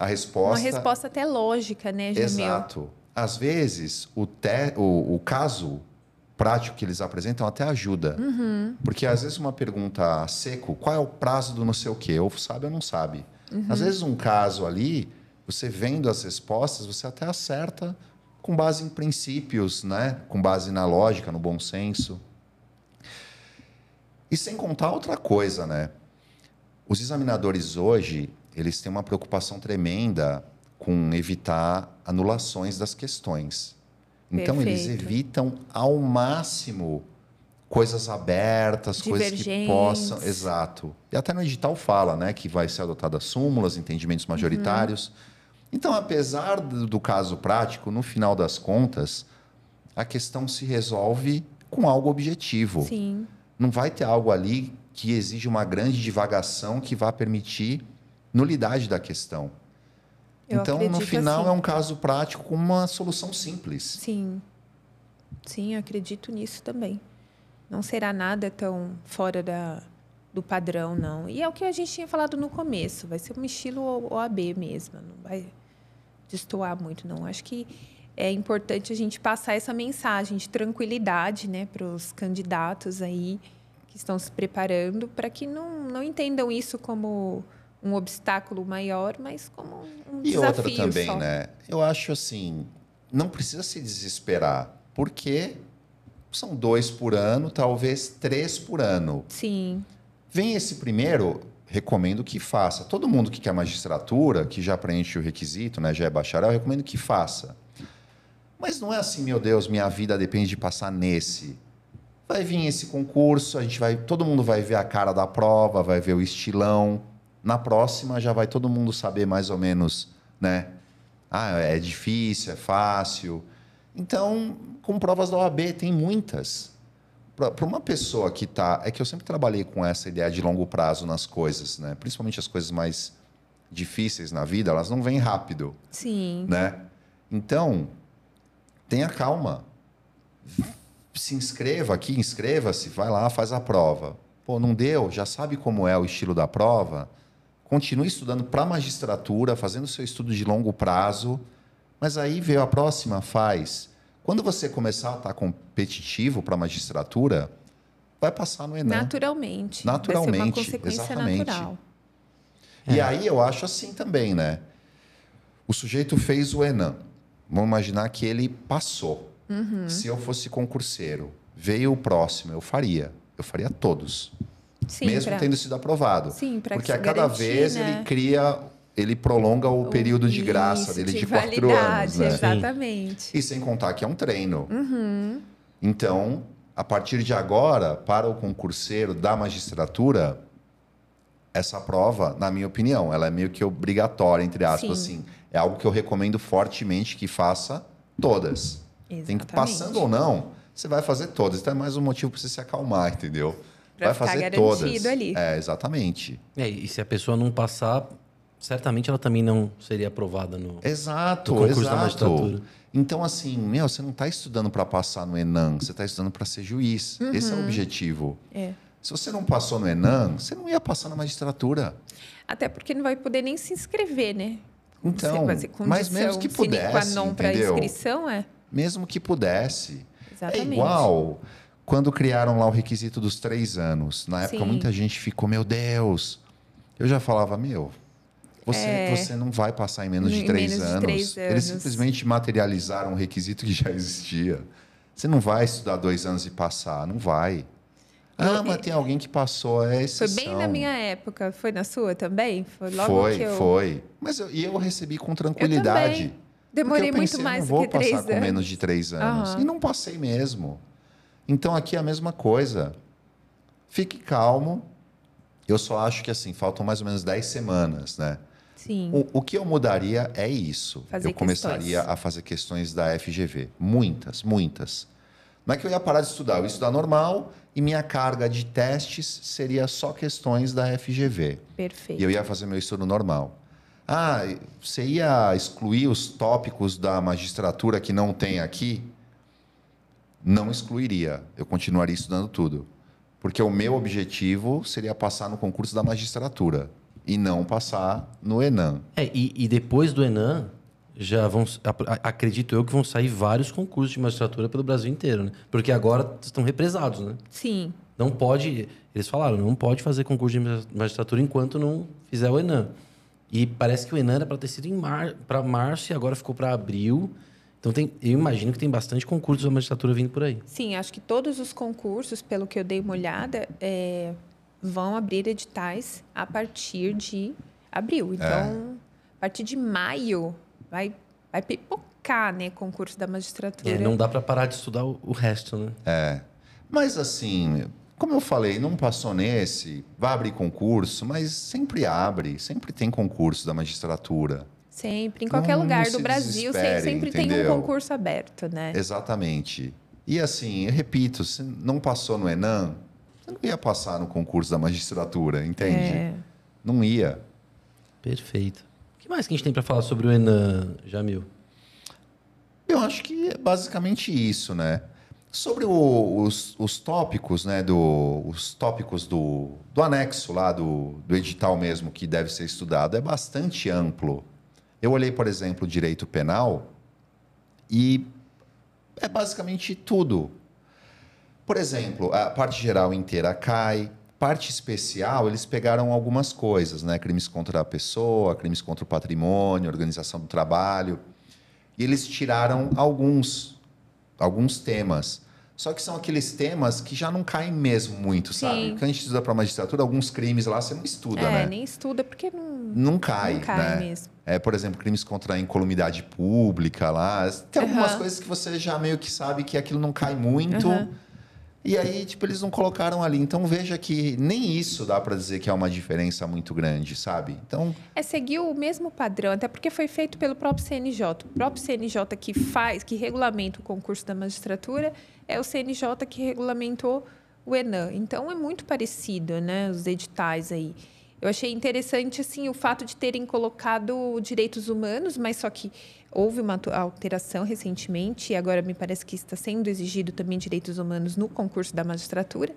a resposta. Uma resposta até lógica, né, Jamil? Exato. Às vezes, o, te, o, o caso prático que eles apresentam até ajuda. Uhum. Porque às vezes uma pergunta seco, qual é o prazo do não sei o quê? Ou sabe ou não sabe. Uhum. Às vezes um caso ali, você vendo as respostas, você até acerta com base em princípios, né? com base na lógica, no bom senso. E sem contar outra coisa, né? Os examinadores hoje, eles têm uma preocupação tremenda com evitar anulações das questões. Então, Perfeito. eles evitam ao máximo coisas abertas, coisas que possam. Exato. E até no edital fala né, que vai ser adotadas súmulas, entendimentos uhum. majoritários. Uhum. Então, apesar do, do caso prático, no final das contas, a questão se resolve com algo objetivo. Sim. Não vai ter algo ali que exige uma grande divagação que vá permitir nulidade da questão. Eu então, no final, assim. é um caso prático com uma solução simples. Sim. Sim, acredito nisso também. Não será nada tão fora da, do padrão, não. E é o que a gente tinha falado no começo. Vai ser um estilo OAB mesmo. Não vai destoar muito, não. Acho que é importante a gente passar essa mensagem de tranquilidade né, para os candidatos aí que estão se preparando, para que não, não entendam isso como um obstáculo maior, mas como um e desafio. E outra também, só. né? Eu acho assim, não precisa se desesperar, porque são dois por ano, talvez três por ano. Sim. Vem esse primeiro, recomendo que faça. Todo mundo que quer magistratura, que já preenche o requisito, né, já é bacharel, recomendo que faça. Mas não é assim, meu Deus, minha vida depende de passar nesse. Vai vir esse concurso, a gente vai, todo mundo vai ver a cara da prova, vai ver o estilão. Na próxima já vai todo mundo saber mais ou menos, né? Ah, é difícil, é fácil. Então, com provas da OAB, tem muitas. Para uma pessoa que está. É que eu sempre trabalhei com essa ideia de longo prazo nas coisas, né? Principalmente as coisas mais difíceis na vida, elas não vêm rápido. Sim. Né? Então, tenha calma. Se inscreva aqui, inscreva-se, vai lá, faz a prova. Pô, não deu? Já sabe como é o estilo da prova? Continue estudando para magistratura, fazendo seu estudo de longo prazo, mas aí veio a próxima, faz. Quando você começar a estar tá competitivo para a magistratura, vai passar no Enem. Naturalmente. Naturalmente. Vai ser uma consequência exatamente. natural. E é. aí eu acho assim também, né? O sujeito fez o Enem. Vamos imaginar que ele passou. Uhum. Se eu fosse concurseiro, veio o próximo, eu faria. Eu faria todos. Sim, mesmo pra... tendo sido aprovado. Sim, Porque a cada garantir, vez né? ele cria, ele prolonga o, o período de graça dele de, de quatro anos. Né? Exatamente. E sem contar que é um treino. Uhum. Então, a partir de agora, para o concurseiro da magistratura, essa prova, na minha opinião, ela é meio que obrigatória, entre aspas, Sim. assim. É algo que eu recomendo fortemente que faça todas. Exatamente. Tem que, passando ou não, você vai fazer todas. Então é mais um motivo para você se acalmar, entendeu? Pra vai fazer todas. ali. É, exatamente. É, e se a pessoa não passar, certamente ela também não seria aprovada no, exato, no concurso exato. da magistratura. Então, assim, meu, você não está estudando para passar no Enem, você está estudando para ser juiz. Uhum. Esse é o objetivo. É. Se você não passou no Enem, você não ia passar na magistratura. Até porque não vai poder nem se inscrever, né? Então, mas mesmo que pudesse, para inscrição, é? Mesmo que pudesse. É Exatamente. É igual quando criaram lá o requisito dos três anos, na época Sim. muita gente ficou, meu Deus. Eu já falava, meu, você, é... você não vai passar em menos, de, três menos anos. de três anos. Eles simplesmente materializaram um requisito que já existia. Você não vai estudar dois anos e passar, não vai. Ah, mas tem alguém que passou, é exceção. Foi bem na minha época, foi na sua também? Foi logo foi, que eu... Foi, Mas eu, e eu recebi com tranquilidade. Demorei eu pensei, muito mais não vou do que três passar anos. com menos de três anos. Uhum. E não passei mesmo. Então aqui é a mesma coisa. Fique calmo. Eu só acho que assim, faltam mais ou menos 10 semanas, né? Sim. O, o que eu mudaria é isso. Fazer eu começaria questões. a fazer questões da FGV. Muitas, muitas. Não é que eu ia parar de estudar, eu ia estudar normal e minha carga de testes seria só questões da FGV. Perfeito. E eu ia fazer meu estudo normal. Ah, você ia excluir os tópicos da magistratura que não tem aqui? Não excluiria. Eu continuaria estudando tudo. Porque o meu objetivo seria passar no concurso da magistratura e não passar no Enam. É, e, e depois do Enan, já vão, acredito eu que vão sair vários concursos de magistratura pelo Brasil inteiro, né? Porque agora estão represados, né? Sim. Não pode, eles falaram, não pode fazer concurso de magistratura enquanto não fizer o Enan. E parece que o Enan era para ter sido em mar, para março e agora ficou para abril. Então tem, eu imagino que tem bastante concurso da magistratura vindo por aí. Sim, acho que todos os concursos, pelo que eu dei uma olhada, é, vão abrir editais a partir de abril. Então, a partir de maio, vai, vai pipocar, né, concurso da magistratura. É, não dá para parar de estudar o, o resto, né? É. Mas assim, como eu falei, não passou nesse, vai abrir concurso, mas sempre abre, sempre tem concurso da magistratura. Sempre, em qualquer Não- lugar não do Brasil, sempre tem um entendeu? concurso aberto, né? Exatamente. E assim, eu repito, se não passou no Enan, você não ia passar no concurso da magistratura, entende? É. Não ia. Perfeito. O que mais que a gente tem para falar sobre o Enan, Jamil? Eu acho que é basicamente isso, né? Sobre o- os, os tópicos, né? Do, os tópicos do, do anexo lá, do, do edital mesmo, que deve ser estudado, é bastante amplo. Eu olhei, por exemplo, o direito penal e é basicamente tudo. Por exemplo, a parte geral inteira cai. Parte especial, eles pegaram algumas coisas, né? Crimes contra a pessoa, crimes contra o patrimônio, organização do trabalho. E eles tiraram alguns, alguns temas. Só que são aqueles temas que já não caem mesmo muito, sabe? Sim. Quando a gente estuda para magistratura, alguns crimes lá você não estuda, É, né? nem estuda, porque não, Não cai, não cai né? mesmo. É, por exemplo, crimes contra a incolumidade pública lá. Tem algumas Aham. coisas que você já meio que sabe que aquilo não cai muito. Aham. E aí, tipo, eles não colocaram ali. Então veja que nem isso dá para dizer que é uma diferença muito grande, sabe? Então, É seguir o mesmo padrão, até porque foi feito pelo próprio CNJ. O próprio CNJ que faz, que regulamenta o concurso da magistratura, é o CNJ que regulamentou o Enan. Então é muito parecido, né, os editais aí. Eu achei interessante assim o fato de terem colocado direitos humanos, mas só que houve uma alteração recentemente e agora me parece que está sendo exigido também direitos humanos no concurso da magistratura.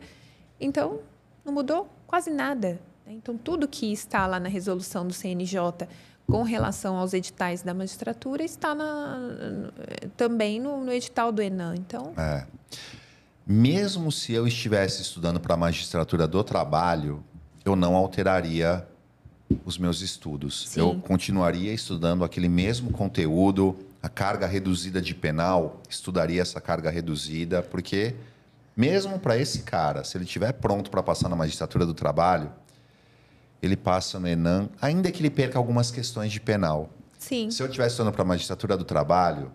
Então, não mudou quase nada. né? Então, tudo que está lá na resolução do CNJ com relação aos editais da magistratura está na- também no, no edital do Enan. Então, é. Mesmo se eu estivesse estudando para a magistratura do trabalho, eu não alteraria os meus estudos. Sim. Eu continuaria estudando aquele mesmo conteúdo, a carga reduzida de penal, estudaria essa carga reduzida, porque mesmo para esse cara, se ele estiver pronto para passar na magistratura do trabalho, ele passa no Enan, ainda que ele perca algumas questões de penal. sim, Se eu estivesse estudando para a magistratura do trabalho,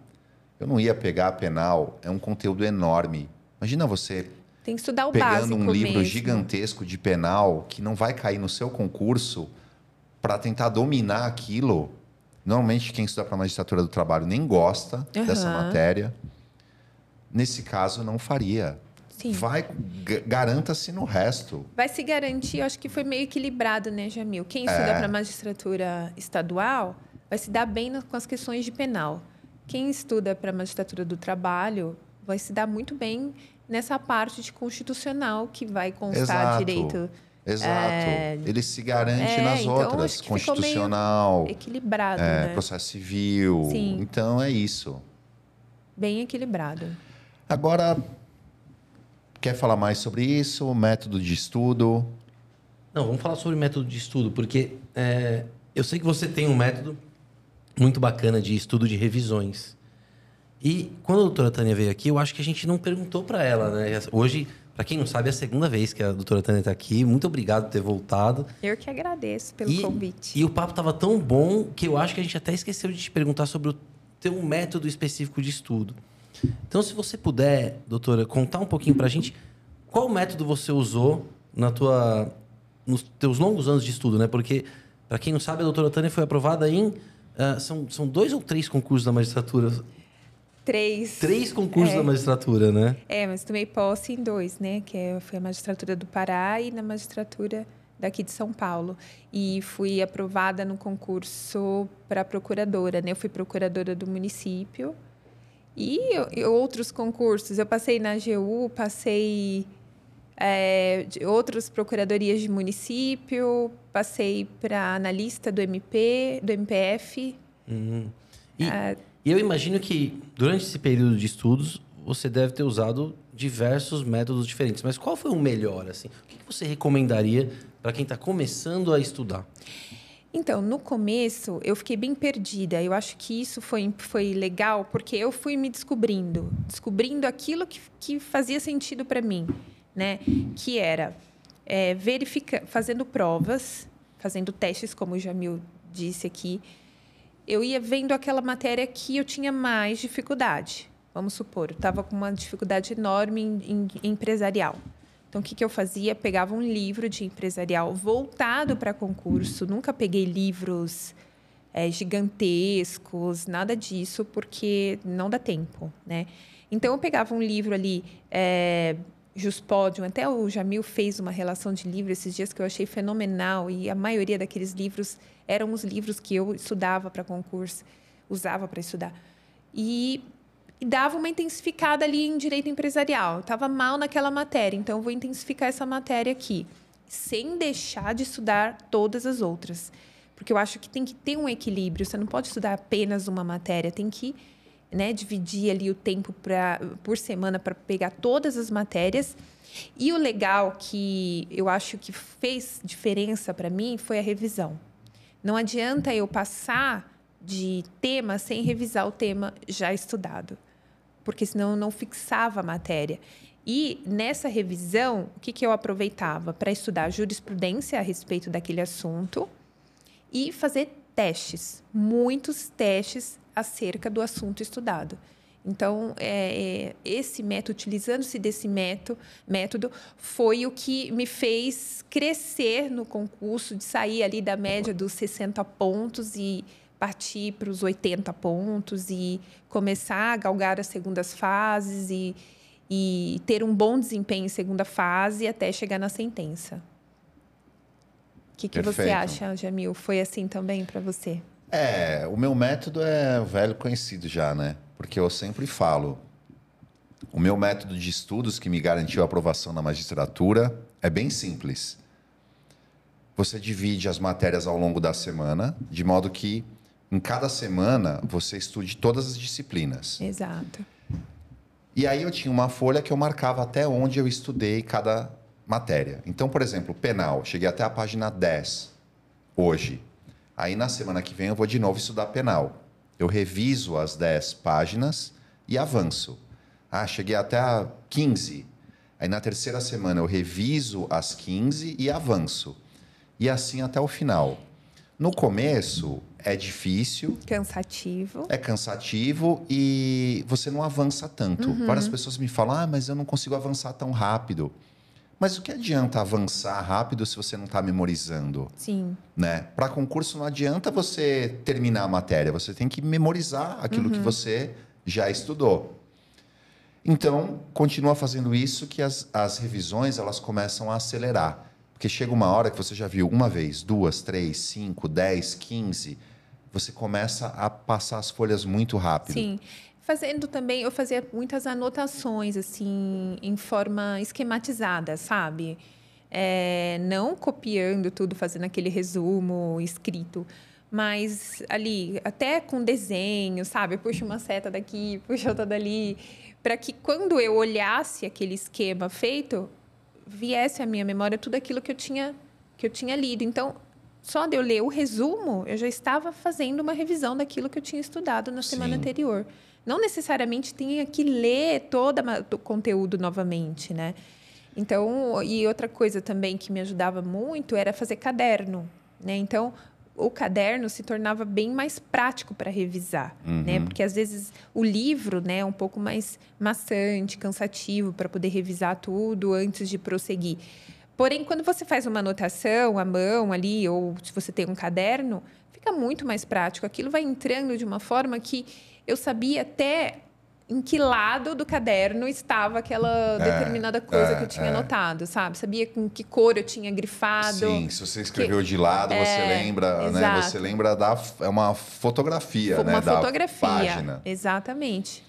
eu não ia pegar a penal, é um conteúdo enorme. Imagina você tem que estudar o pegando um livro mesmo. gigantesco de penal que não vai cair no seu concurso para tentar dominar aquilo. Normalmente, quem estuda para a magistratura do trabalho nem gosta dessa Aham. matéria. Nesse caso, não faria. Sim. Vai, ga- garanta-se no resto. Vai se garantir, eu acho que foi meio equilibrado, né, Jamil? Quem estuda para magistratura estadual vai se dar bem com as questões de penal. Quem estuda para magistratura do trabalho vai se dar muito bem nessa parte de constitucional que vai constar Exato. direito Exato. É. Ele se garante É, nas então, outras. acho que ficou meio Constitucional, equilibrado, é, né? processo civil. Sim. Então, é isso. Bem equilibrado. Agora, quer falar mais sobre isso? Método de estudo? Não, vamos falar sobre método de estudo, porque é, eu sei que você tem um método muito bacana de estudo de revisões. E quando a doutora Tânia veio aqui, eu acho que a gente não perguntou para ela, né? Hoje, para quem não sabe, é a segunda vez que a doutora Tânia está aqui. Muito obrigado por ter voltado. Eu que agradeço pelo e, convite. E o papo estava tão bom que eu acho que a gente até esqueceu de te perguntar sobre o teu método específico de estudo. Então, se você puder, doutora, contar um pouquinho para a gente qual método você usou na tua, nos teus longos anos de estudo, né? Porque, para quem não sabe, a doutora Tânia foi aprovada em... Uh, são, são dois ou três concursos da magistratura? Três. Três concursos é. da magistratura, né? É, mas tomei posse em dois, né? Que é, foi a magistratura do Pará e na magistratura daqui de São Paulo. E fui aprovada no concurso para procuradora, né? Eu fui procuradora do município. E, e outros concursos. Eu passei na AGU, passei é, de outras procuradorias de município, passei para analista do MP, do MPF. Uhum. E, ah, e eu imagino que durante esse período de estudos você deve ter usado diversos métodos diferentes. Mas qual foi o melhor? Assim? O que você recomendaria para quem está começando a estudar? Então, no começo, eu fiquei bem perdida. Eu acho que isso foi, foi legal, porque eu fui me descobrindo, descobrindo aquilo que, que fazia sentido para mim, né? Que era é, fazendo provas, fazendo testes, como o Jamil disse aqui. Eu ia vendo aquela matéria que eu tinha mais dificuldade. Vamos supor, eu estava com uma dificuldade enorme em, em, em empresarial. Então, o que, que eu fazia? Pegava um livro de empresarial voltado para concurso. Nunca peguei livros é, gigantescos, nada disso, porque não dá tempo, né? Então, eu pegava um livro ali, é, Juspodium, até o Jamil fez uma relação de livros esses dias que eu achei fenomenal, e a maioria daqueles livros eram os livros que eu estudava para concurso, usava para estudar. E e dava uma intensificada ali em direito empresarial. Estava mal naquela matéria, então vou intensificar essa matéria aqui, sem deixar de estudar todas as outras. Porque eu acho que tem que ter um equilíbrio. Você não pode estudar apenas uma matéria, tem que né, dividir ali o tempo pra, por semana para pegar todas as matérias. E o legal que eu acho que fez diferença para mim foi a revisão. Não adianta eu passar de tema sem revisar o tema já estudado porque senão eu não fixava a matéria. E nessa revisão, o que, que eu aproveitava? Para estudar jurisprudência a respeito daquele assunto e fazer testes, muitos testes acerca do assunto estudado. Então, é, é, esse método, utilizando-se desse método, método, foi o que me fez crescer no concurso, de sair ali da média dos 60 pontos e partir para os 80 pontos e começar a galgar as segundas fases e, e ter um bom desempenho em segunda fase até chegar na sentença. O que, que você acha, Jamil? Foi assim também para você? É, o meu método é velho conhecido já, né? Porque eu sempre falo, o meu método de estudos que me garantiu a aprovação na magistratura é bem simples. Você divide as matérias ao longo da semana, de modo que em cada semana você estude todas as disciplinas. Exato. E aí eu tinha uma folha que eu marcava até onde eu estudei cada matéria. Então, por exemplo, penal, cheguei até a página 10 hoje. Aí na semana que vem eu vou de novo estudar penal. Eu reviso as 10 páginas e avanço. Ah, cheguei até a 15. Aí na terceira semana eu reviso as 15 e avanço. E assim até o final. No começo é difícil. Cansativo. É cansativo e você não avança tanto. Uhum. Várias pessoas me falam: ah, mas eu não consigo avançar tão rápido. Mas o que adianta avançar rápido se você não está memorizando? Sim. Né? Para concurso não adianta você terminar a matéria, você tem que memorizar aquilo uhum. que você já estudou. Então, continua fazendo isso que as, as revisões elas começam a acelerar. Porque chega uma hora que você já viu uma vez, duas, três, cinco, dez, quinze, você começa a passar as folhas muito rápido. Sim. Fazendo também, eu fazia muitas anotações, assim, em forma esquematizada, sabe? É, não copiando tudo, fazendo aquele resumo escrito, mas ali, até com desenho, sabe? Puxa uma seta daqui, puxa outra dali, para que quando eu olhasse aquele esquema feito, viesse à minha memória tudo aquilo que eu tinha que eu tinha lido. Então, só de eu ler o resumo, eu já estava fazendo uma revisão daquilo que eu tinha estudado na semana Sim. anterior. Não necessariamente tinha que ler todo o conteúdo novamente, né? Então, e outra coisa também que me ajudava muito era fazer caderno, né? Então, o caderno se tornava bem mais prático para revisar, né? Porque às vezes o livro, né, é um pouco mais maçante, cansativo para poder revisar tudo antes de prosseguir. Porém, quando você faz uma anotação à mão ali, ou se você tem um caderno, fica muito mais prático. Aquilo vai entrando de uma forma que eu sabia até em que lado do caderno estava aquela determinada coisa é, que eu tinha é. anotado, sabe? Sabia com que cor eu tinha grifado. Sim, se você escreveu de lado, você É, lembra, né? exato. Você lembra da é uma fotografia, Foi né, uma da fotografia. página. Exatamente.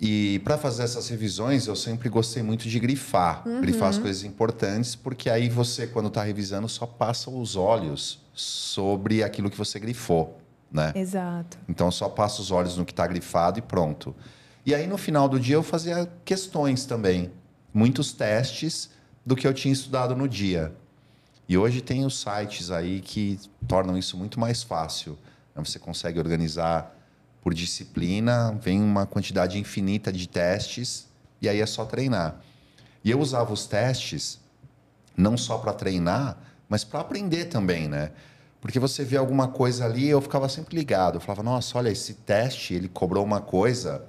E para fazer essas revisões, eu sempre gostei muito de grifar, grifar Uhum. as coisas importantes, porque aí você, quando está revisando, só passa os olhos sobre aquilo que você grifou, né? Exato. Então só passa os olhos no que está grifado e pronto. E aí no final do dia eu fazia questões também, muitos testes do que eu tinha estudado no dia. E hoje tem os sites aí que tornam isso muito mais fácil. né? Você consegue organizar por disciplina, vem uma quantidade infinita de testes e aí é só treinar. E eu usava os testes não só para treinar, mas para aprender também, né? Porque você vê alguma coisa ali, eu ficava sempre ligado. Eu falava, nossa, olha, esse teste, ele cobrou uma coisa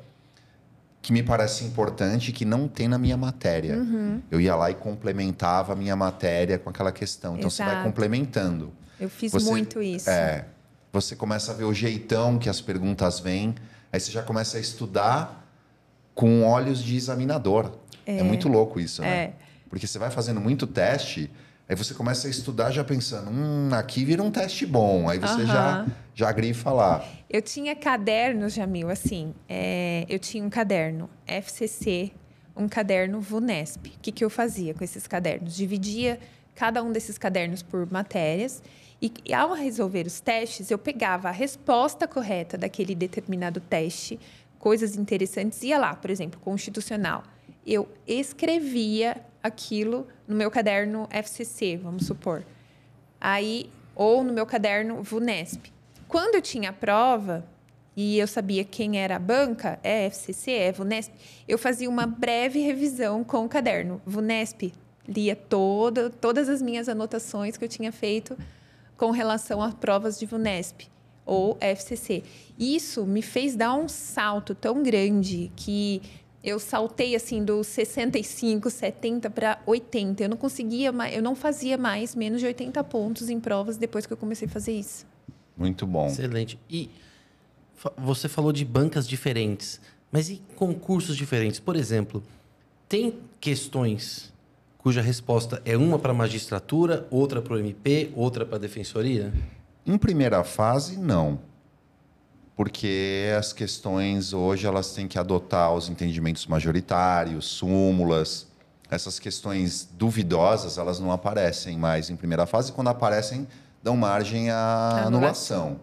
que me parece importante que não tem na minha matéria. Uhum. Eu ia lá e complementava a minha matéria com aquela questão. Então você vai Exato. complementando. Eu fiz Você- muito isso. É. Você começa a ver o jeitão que as perguntas vêm, aí você já começa a estudar com olhos de examinador. É, muito louco isso, né? É. Porque você vai fazendo muito teste, aí você começa a estudar já pensando, hum, aqui vira um teste bom. Aí você já, Aham. já grifa lá. Eu tinha cadernos, Jamil, assim. é, eu tinha um caderno FCC, um caderno VUNESP. O que, que eu fazia com esses cadernos? Dividia cada um desses cadernos por matérias. E, e ao resolver os testes, eu pegava a resposta correta daquele determinado teste, coisas interessantes, ia lá, por exemplo, constitucional. Eu escrevia aquilo no meu caderno FCC, vamos supor. Aí, ou no meu caderno VUNESP. Quando eu tinha a prova e eu sabia quem era a banca, é FCC, é VUNESP, eu fazia uma breve revisão com o caderno. VUNESP, lia toda, todas as minhas anotações que eu tinha feito com relação a provas de VUNESP ou FCC. Isso me fez dar um salto tão grande que eu saltei assim dos 65, 70 para 80. Eu não conseguia, mais, eu não fazia mais menos de 80 pontos em provas depois que eu comecei a fazer isso. Muito bom. Excelente. E você falou de bancas diferentes, mas e concursos diferentes? Por exemplo, tem questões cuja resposta é uma para magistratura, outra para o MP, outra para a defensoria? Em primeira fase, não. Porque as questões hoje elas têm que adotar os entendimentos majoritários, súmulas. Essas questões duvidosas, elas não aparecem mais em primeira fase. Quando aparecem, dão margem à Anulação.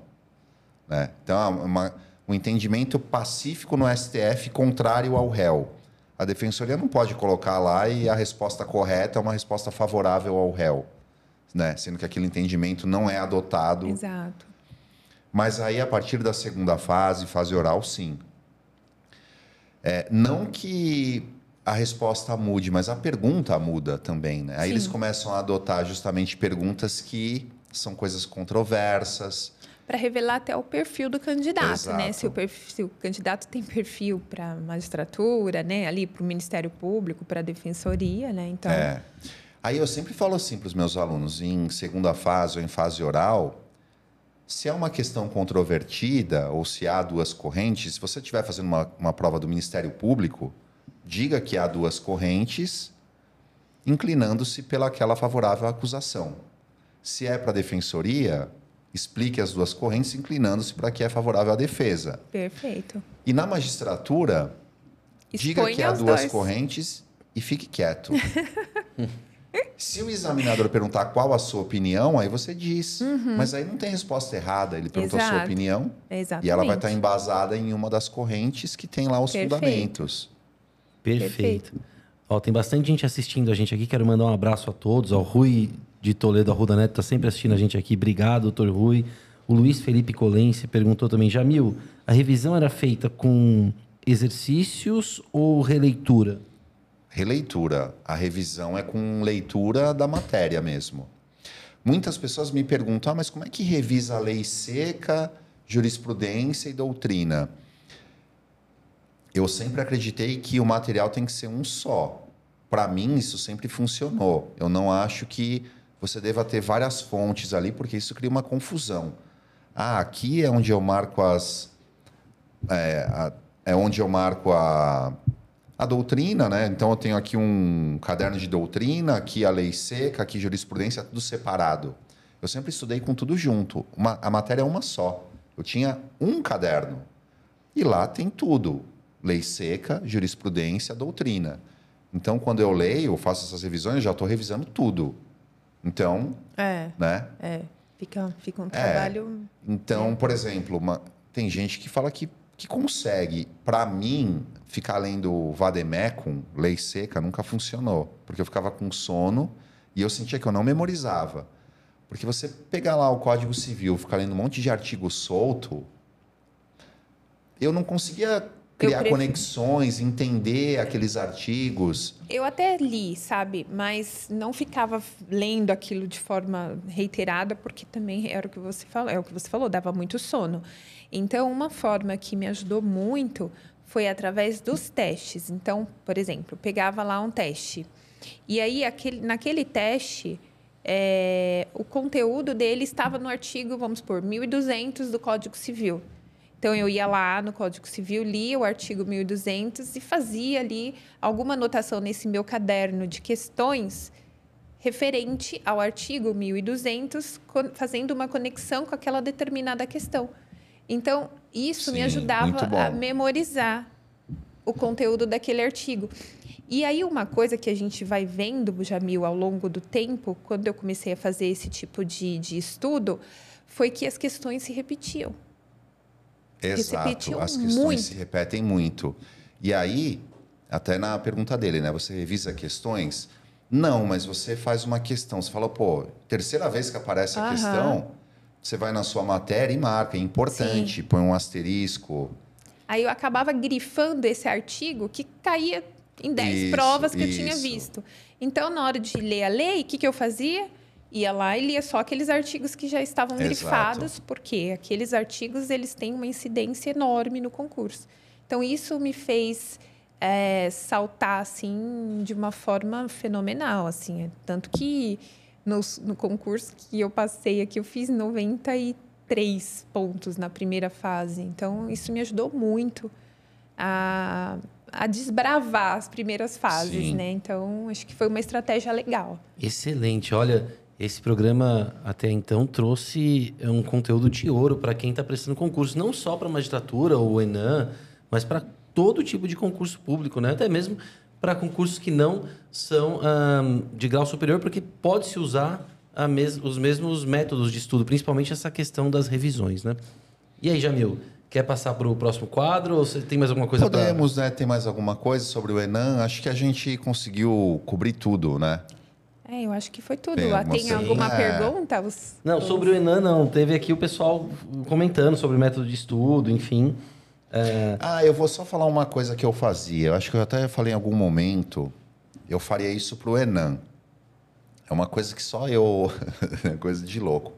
né? Então, é uma- um entendimento pacífico no STF contrário ao réu. A defensoria não pode colocar lá e a resposta correta é uma resposta favorável ao réu. Né? Sendo que aquele entendimento não é adotado Exato. Mas aí, a partir da segunda fase, fase oral, sim. É, não que a resposta mude, mas a pergunta muda também. Né? Aí Sim. eles começam a adotar justamente perguntas que são coisas controversas. Para revelar até o perfil do candidato, né? Exato. Se o, perfil, se o candidato tem perfil para magistratura, né? Ali para o Ministério Público, para a defensoria, né? Então, É. Aí eu sempre falo assim para os meus alunos, em segunda fase ou em fase oral, se é uma questão controvertida ou se há duas correntes, se você estiver fazendo uma, uma prova do Ministério Público, diga que há duas correntes, inclinando-se pelaquela favorável à acusação. Se é para a defensoria, explique as duas correntes, inclinando-se para que é favorável à defesa. perfeito. E na magistratura, diga que há duas dois. correntes e fique quieto. Se o examinador perguntar qual a sua opinião, aí você diz. Mas aí não tem resposta errada. Ele perguntou a sua Uhum. Exato. opinião Exatamente. e ela vai estar embasada em uma das correntes que tem lá os Perfeito. fundamentos. Perfeito. Perfeito. Ó, tem bastante gente assistindo a gente aqui. Quero mandar um abraço a todos. Ó, o Rui de Toledo, Arruda Neto, está sempre assistindo a gente aqui. Obrigado, doutor Rui. O Luiz Felipe Colense perguntou também, Jamil, a revisão era feita com exercícios ou releitura? Releitura. A revisão é com leitura da matéria mesmo. Muitas pessoas me perguntam, ah, mas como é que revisa a lei seca, jurisprudência e doutrina? Eu sempre acreditei que o material tem que ser um só. Para mim, isso sempre funcionou. Eu não acho que você deva ter várias fontes ali, porque isso cria uma confusão. Ah, aqui é onde eu marco as. É, a, é onde eu marco a, a doutrina, né? Então eu tenho aqui um caderno de doutrina, aqui a lei seca, aqui jurisprudência, tudo separado. Eu sempre estudei com tudo junto. Uma, a matéria é uma só. Eu tinha um caderno. E lá tem tudo: lei seca, jurisprudência, doutrina. Então, quando eu leio, faço essas revisões, eu já estou revisando tudo. Então, é, né? É, fica, fica um trabalho. É. Então, por exemplo, uma, tem gente que fala que, que consegue. Para mim, ficar lendo Vademecum, Lei Seca, nunca funcionou. Porque eu ficava com sono e eu sentia que eu não memorizava. Porque você pegar lá o Código Civil, ficar lendo um monte de artigo solto, eu não conseguia criar conexões, entender aqueles artigos. Eu até li, sabe, mas não ficava lendo aquilo de forma reiterada, porque também era o que você falou, é o que você falou, dava muito sono. Então, uma forma que me ajudou muito foi através dos testes. Então, por exemplo, pegava lá um teste. E aí, aquele, naquele teste, é, o conteúdo dele estava no artigo, vamos supor, 1200 do Código Civil. Então, eu ia lá no Código Civil, lia o artigo 1200 e fazia ali alguma anotação nesse meu caderno de questões referente ao artigo 1200, fazendo uma conexão com aquela determinada questão. Então, isso Sim, me ajudava a memorizar o conteúdo daquele artigo. E aí, uma coisa que a gente vai vendo, Jamil, ao longo do tempo, quando eu comecei a fazer esse tipo de, de estudo, foi que as questões se repetiam. Exato, repetiam as questões muito. se repetem muito. E aí, até na pergunta dele, né? Você revisa questões? Não, mas você faz uma questão. Você fala, pô, terceira vez que aparece a questão, você vai na sua matéria e marca, é importante, Sim. põe um asterisco. Aí eu acabava grifando esse artigo que caía em 10 provas que isso. eu tinha visto. Então, na hora de ler a lei, o que, que eu fazia? Ia lá e lia só aqueles artigos que já estavam Exato. grifados, porque aqueles artigos eles têm uma incidência enorme no concurso. Então, isso me fez é, saltar assim de uma forma fenomenal. assim Tanto que no, no concurso que eu passei aqui, eu fiz 93 pontos na primeira fase. Então, isso me ajudou muito a, a desbravar as primeiras fases, Sim. né? Então, acho que foi uma estratégia legal. Excelente. Olha, esse programa até então trouxe um conteúdo de ouro para quem está prestando concurso, não só para magistratura ou Enan, mas para todo tipo de concurso público, né? Até mesmo para concursos que não são um, de grau superior, porque pode-se usar mes os mesmos métodos de estudo, principalmente essa questão das revisões, né? E aí, Jamil, quer passar para o próximo quadro ou você tem mais alguma coisa para... Podemos, pra... né? Tem mais alguma coisa sobre o Enan? Acho que a gente conseguiu cobrir tudo, né? É, eu acho que foi tudo. Tem, tem alguma é... pergunta? Os... Não, sobre o Enan não. Teve aqui o pessoal comentando sobre o método de estudo, enfim. É... Ah, eu vou só falar uma coisa que eu fazia. Eu acho que eu até falei em algum momento. Eu faria isso para o Enan. É uma coisa que só eu. é coisa de louco.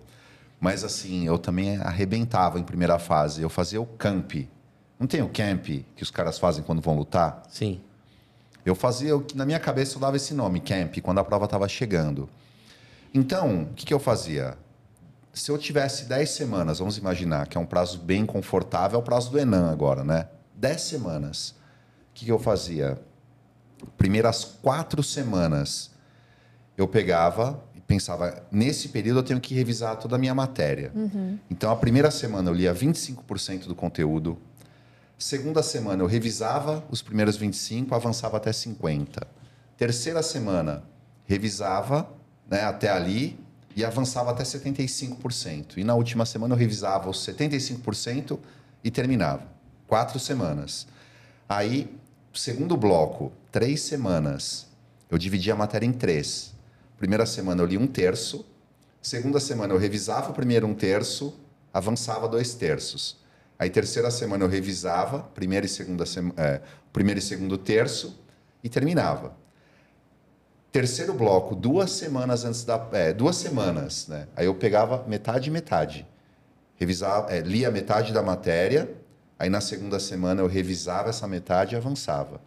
Mas assim, eu também arrebentava em primeira fase. Eu fazia o camp. Não tem o camp que os caras fazem quando vão lutar? Sim. Eu fazia, na minha cabeça eu dava esse nome, camp, quando a prova estava chegando. Então, o que, que eu fazia? Se eu tivesse 10 semanas, vamos imaginar que é um prazo bem confortável, é o prazo do Enan agora, né? 10 semanas. O que, que eu fazia? Primeiras quatro semanas, eu pegava e pensava, nesse período eu tenho que revisar toda a minha matéria. Uhum. Então, a primeira semana eu lia 25% do conteúdo. Segunda semana eu revisava os primeiros 25, avançava até 50. Terceira semana, revisava né, até ali, e avançava até 75%. E na última semana eu revisava os 75% e terminava. Quatro semanas. Aí, segundo bloco, três semanas. Eu dividia a matéria em três. Primeira semana eu li um terço. Segunda semana eu revisava o primeiro um terço, avançava dois terços. Aí terceira semana eu revisava primeiro e segunda é, primeiro e segundo terço e terminava. Terceiro bloco, duas semanas antes da. É, duas semanas, né? Aí eu pegava metade e metade. Revisava, é, lia metade da matéria, aí na segunda semana eu revisava essa metade e avançava.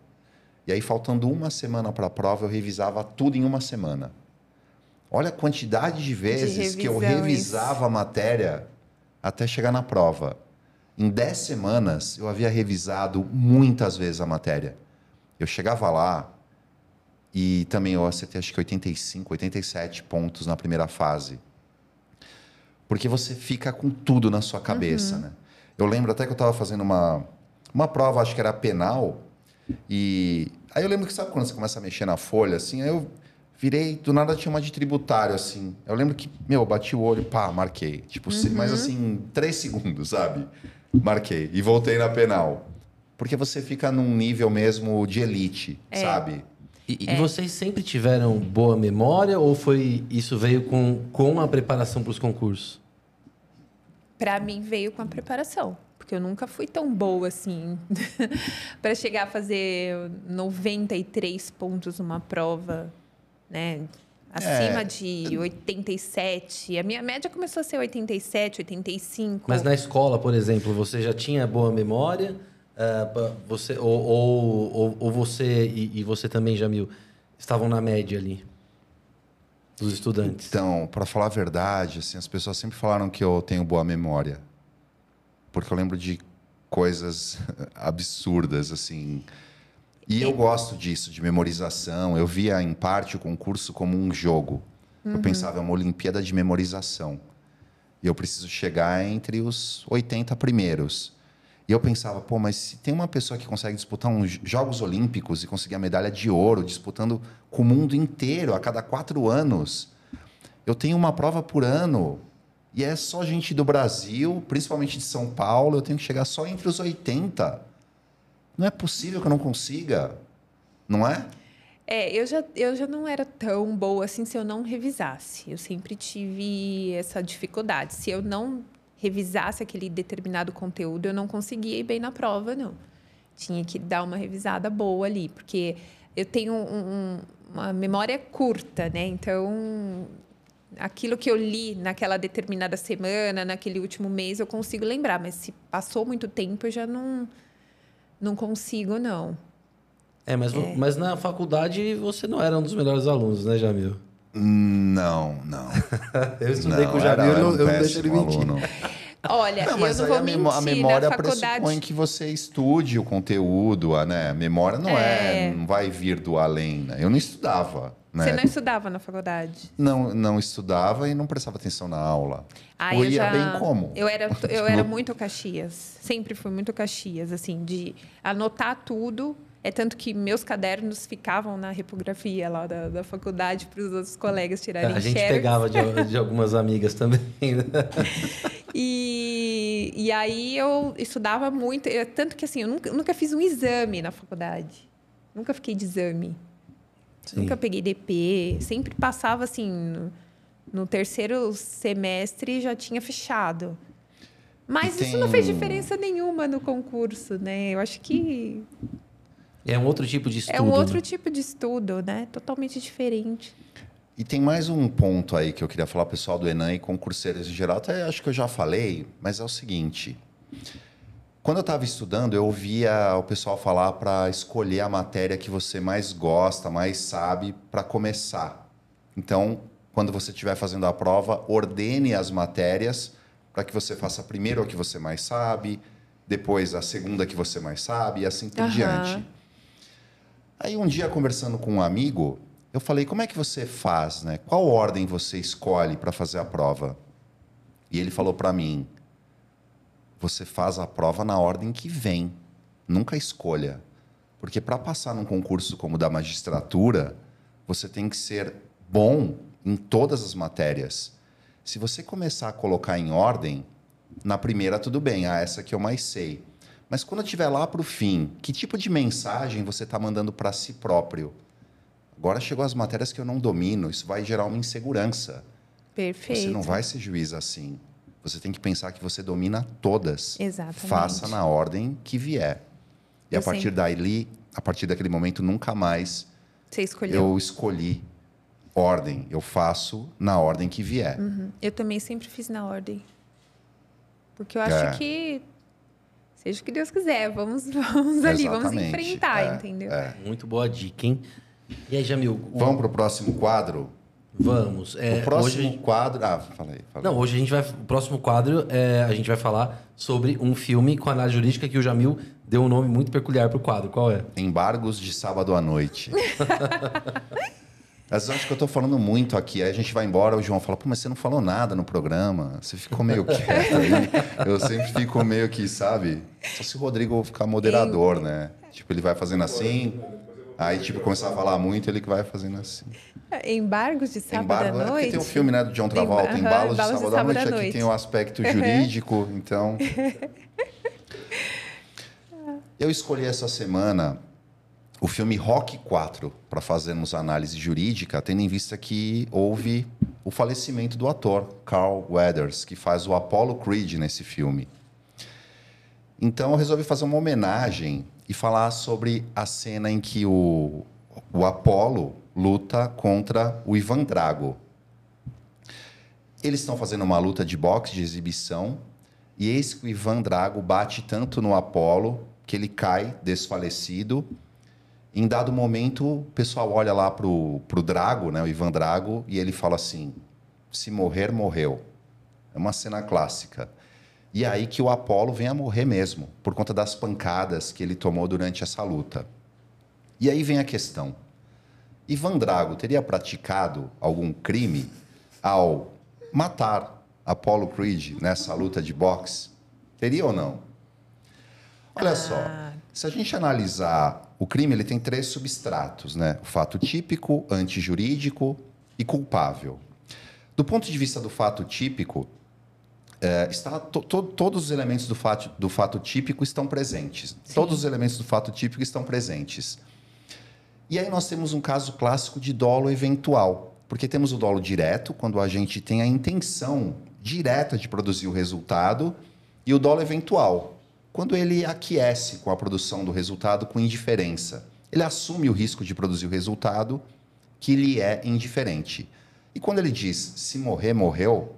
E aí, faltando uma semana para a prova, eu revisava tudo em uma semana. Olha a quantidade de vezes de que eu revisava a matéria até chegar na prova. Em dez semanas, eu havia revisado muitas vezes a matéria. Eu chegava lá e também eu acertei acho que 85, 87 pontos na primeira fase. Porque você fica com tudo na sua cabeça, uhum. né? Eu lembro até que eu estava fazendo uma, uma prova, acho que era penal, e aí eu lembro que sabe quando você começa a mexer na folha, assim, aí eu virei, do nada tinha uma de tributário, assim. Eu lembro que, meu, eu bati o olho, pá, marquei. Tipo, uhum. mas assim, três segundos, sabe? Marquei. E voltei na penal. Porque você fica num nível mesmo de elite, é. sabe? E, é. e, vocês sempre tiveram boa memória ou foi isso veio com, com a preparação para os concursos? Para mim veio com a preparação, porque eu nunca fui tão boa assim para chegar a fazer 93 pontos numa prova, né? Acima é. de 87. A minha média começou a ser 87, 85. Mas na escola, por exemplo, você já tinha boa memória? Uh, você, ou, ou, ou, você e, e, você também, Jamil, estavam na média ali? Dos estudantes. Então, para falar a verdade, assim, as pessoas sempre falaram que eu tenho boa memória. Porque eu lembro de coisas absurdas, assim. E eu gosto disso, de memorização. Eu via, em parte, o concurso como um jogo. Uhum. Eu pensava, é uma Olimpíada de memorização. E eu preciso chegar entre os 80 primeiros. E eu pensava, pô, mas se tem uma pessoa que consegue disputar uns Jogos Olímpicos e conseguir a medalha de ouro, disputando com o mundo inteiro a cada quatro anos, eu tenho uma prova por ano. E é só gente do Brasil, principalmente de São Paulo, eu tenho que chegar só entre os 80. Não é possível que eu não consiga, não é? É, eu já, eu já não era tão boa assim se eu não revisasse. Eu sempre tive essa dificuldade. Se eu não revisasse aquele determinado conteúdo, eu não conseguia ir bem na prova, não. Tinha que dar uma revisada boa ali, porque eu tenho um, um, uma memória curta, né? Então, aquilo que eu li naquela determinada semana, naquele último mês, eu consigo lembrar, mas se passou muito tempo, eu já não, não consigo, não. É, mas, é. mas na faculdade você não era um dos melhores alunos, né, Jamil? Não, não. eu estudei não, com o Jamil, eu, um eu não deixo ele mentir. Aluno. Olha, não, mas eu não vou mentir, a memória faculdade... pressupõe que você estude o conteúdo, a, né? A memória não é... é, não vai vir do além, né? Eu não estudava. Né? Você não estudava na faculdade? Não, não estudava e não prestava atenção na aula. Ah, Ou ia já... bem como? Eu era, eu era muito Caxias. Sempre fui muito Caxias, assim, de anotar tudo é tanto que meus cadernos ficavam na repografia lá da, da faculdade para os outros colegas tirarem A gente pegava de, de, algumas amigas também. Né? e, e aí eu estudava muito. Eu, tanto que assim, eu nunca, nunca fiz um exame na faculdade. Nunca fiquei de exame. Sim. Nunca peguei DP. Sempre passava assim... No, no terceiro semestre já tinha fechado. Mas tem... isso não fez diferença nenhuma no concurso, né? Eu acho que é um outro tipo de estudo. É um outro né? tipo de estudo, né? Totalmente diferente. E tem mais um ponto aí que eu queria falar, pessoal do Enan e concurseiros em geral. Até acho que eu já falei, mas é o seguinte. Quando eu estava estudando, eu ouvia o pessoal falar para escolher a matéria que você mais gosta, mais sabe, para começar. Então, quando você estiver fazendo a prova, ordene as matérias para que você faça primeiro a que você mais sabe, depois a segunda que você mais sabe, e assim por uhum. diante. Aí um dia conversando com um amigo, eu falei: "Como é que você faz, né? Qual ordem você escolhe para fazer a prova?" E ele falou para mim: "Você faz a prova na ordem que vem, nunca escolha. Porque para passar num concurso como o da magistratura, você tem que ser bom em todas as matérias. Se você começar a colocar em ordem, na primeira tudo bem, ah, essa que eu mais sei. Mas quando estiver lá para o fim, que tipo de mensagem você está mandando para si próprio? Agora chegou as matérias que eu não domino, isso vai gerar uma insegurança. Perfeito. Você não vai ser juiz assim. Você tem que pensar que você domina todas. Exatamente. Faça na ordem que vier. E eu a partir sempre... daí, a partir daquele momento, nunca mais eu escolhi ordem, eu faço na ordem que vier. Uhum. Eu também sempre fiz na ordem. Porque eu É. acho que seja o que Deus quiser, vamos, vamos ali, vamos enfrentar, é, entendeu? Muito boa dica, hein? E aí, Jamil? o- Vamos para o próximo quadro? Vamos. É, o próximo hoje- quadro. Ah, falei. falei. Não, hoje a gente vai. O próximo quadro é, a gente vai falar sobre um filme com análise jurídica que o Jamil deu um nome muito peculiar pro quadro. Qual é? Embargos de sábado à noite. Mas eu acho que eu tô falando muito aqui. Aí a gente vai embora, o João fala, pô, mas você não falou nada no programa. Você ficou meio quieto aí. Eu sempre fico meio que, sabe? Só se o Rodrigo ficar moderador, né? Tipo, ele vai fazendo assim. Aí, tipo, começar a falar muito, ele que vai fazendo assim. Embargos de sábado Embargo, à é porque noite? tem um filme, né, do John Travolta, Emba- Embalos de Embalos de Sábado à Noite. Sábado à Aqui Noite. tem o aspecto jurídico, então... Eu escolhi essa semana o filme Rock 4 para fazermos análise jurídica, tendo em vista que houve o falecimento do ator Carl Weathers, que faz o Apollo Creed nesse filme. Então eu resolvi fazer uma homenagem e falar sobre a cena em que o, o Apollo luta contra o Ivan Drago. Eles estão fazendo uma luta de boxe de exibição e eis que o Ivan Drago bate tanto no Apollo que ele cai desfalecido. Em dado momento, o pessoal olha lá pro, pro Drago, né, o Ivan Drago, e ele fala assim: se morrer, morreu. É uma cena clássica. E é aí que o Apolo vem a morrer mesmo, por conta das pancadas que ele tomou durante essa luta. E aí vem a questão: Ivan Drago teria praticado algum crime ao matar Apollo Creed nessa luta de boxe? Teria ou não? Olha só, se a gente analisar o crime, ele tem três substratos, né? O fato típico, antijurídico e culpável. Do ponto de vista do fato típico, é, está to- to- todos os elementos do fato, do fato típico estão presentes. Todos os elementos do fato típico estão presentes. E aí nós temos um caso clássico de dolo eventual, porque temos o dolo direto, quando a gente tem a intenção direta de produzir o resultado, e o dolo eventual, quando ele aquece com a produção do resultado com indiferença. Ele assume o risco de produzir o resultado que lhe é indiferente. E quando ele diz se morrer, morreu,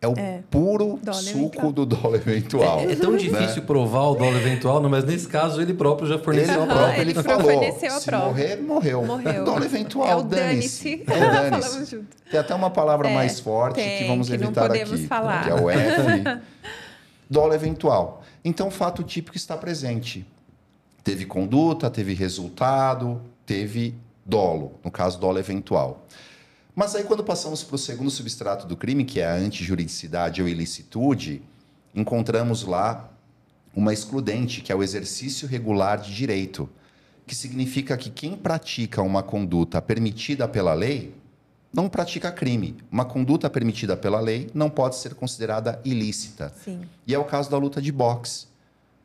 é o puro dolo suco eventual. do dolo eventual. É, é tão difícil provar o dólar eventual, não, mas nesse caso ele próprio já Ele forneceu a Aham, prova. ele ele falou, forneceu a se prova. morrer, morreu. Morreu. Dolo eventual, É o dane-se. dane-se. É o dane-se. Junto. Tem até uma palavra É, mais forte que tem, vamos que não evitar podemos aqui, falar. que é o F. Dolo eventual. Então, o fato típico está presente. Teve conduta, teve resultado, teve dolo, no caso, dolo eventual. Mas aí, quando passamos para o segundo substrato do crime, que é a antijuridicidade ou ilicitude, encontramos lá uma excludente, que é o exercício regular de direito, que significa que quem pratica uma conduta permitida pela lei não pratica crime. Uma conduta permitida pela lei não pode ser considerada ilícita. Sim. E é o caso da luta de boxe,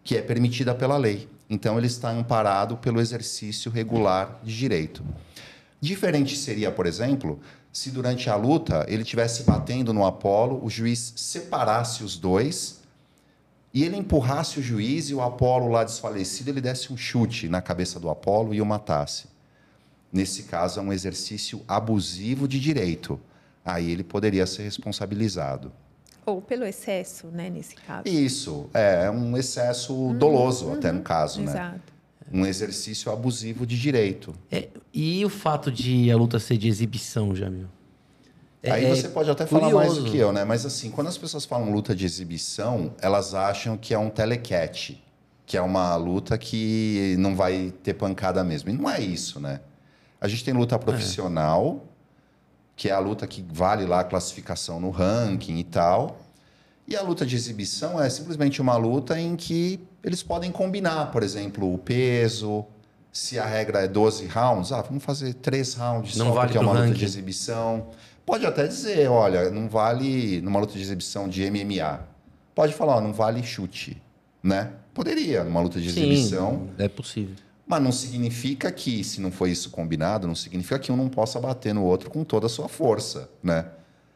que é permitida pela lei. Então, ele está amparado pelo exercício regular de direito. Diferente seria, por exemplo, se durante a luta ele estivesse batendo no Apolo, o juiz separasse os dois e ele empurrasse o juiz e o Apolo lá desfalecido, ele desse um chute na cabeça do Apolo e o matasse. Nesse caso, é um exercício abusivo de direito. Aí ele poderia ser responsabilizado. Ou pelo excesso, né, nesse caso. Isso, é, é um excesso doloso, até no caso, né? Exato. Um exercício abusivo de direito. É, e o fato de a luta ser de exibição, Jamil? É- Aí é você pode até falar mais do curioso. que eu, né? Mas assim, quando as pessoas falam luta de exibição, elas acham que é um telecat, que é uma luta que não vai ter pancada mesmo. E não é isso, né? A gente tem luta profissional, que é a luta que vale lá a classificação no ranking e tal. E a luta de exibição é simplesmente uma luta em que eles podem combinar, por exemplo, o peso. Se a regra é 12 rounds, ah, vamos fazer três rounds Não só vale porque é uma luta ranking. de exibição. Pode até dizer, olha, não vale numa luta de exibição de MMA. Pode falar, ó, não vale chute, né? Poderia numa luta de exibição, Sim, é possível. Mas não significa que, se não foi isso combinado, não significa que um não possa bater no outro com toda a sua força, né?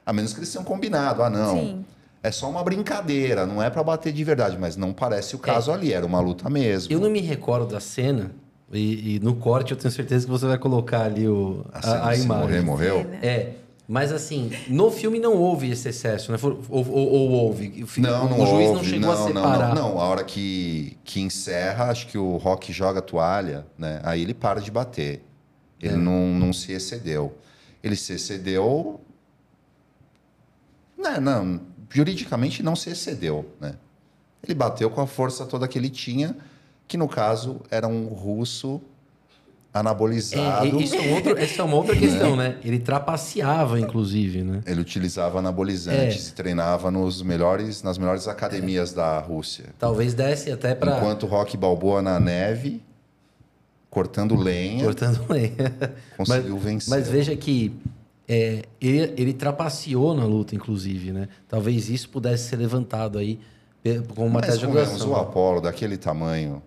A menos que eles tenham combinado. Ah, não. Sim. É só uma brincadeira, não é para bater de verdade, mas não parece o caso ali, era uma luta mesmo. Eu não me recordo da cena, E, e no corte eu tenho certeza que você vai colocar ali o, a, a se imagem. morrer, morreu. Né? É, mas assim, no filme não houve esse excesso, né? Ou, ou- ou houve? O, fi- Não, o não juiz não chegou não, a separar. Não, não, não. A hora que, que encerra, acho que o Rock joga a toalha, né? Aí ele para de bater. Ele É. não, não se excedeu. Ele se excedeu. Não, não, juridicamente não se excedeu, né? Ele bateu com a força toda que ele tinha, que no caso era um russo anabolizado. e- isso, é um outro- essa é uma outra questão, né? Ele trapaceava, inclusive, né? Ele utilizava anabolizantes É. e treinava nos melhores, nas melhores academias da Rússia. Talvez desse até para Enquanto o Rock Balboa na neve, cortando lenha, cortando lenha. conseguiu mas, vencer. Mas veja que é, ele, ele trapaceou na luta, inclusive, né? Talvez isso pudesse ser levantado aí pe- como uma Mas tese de o Apollo, daquele tamanho,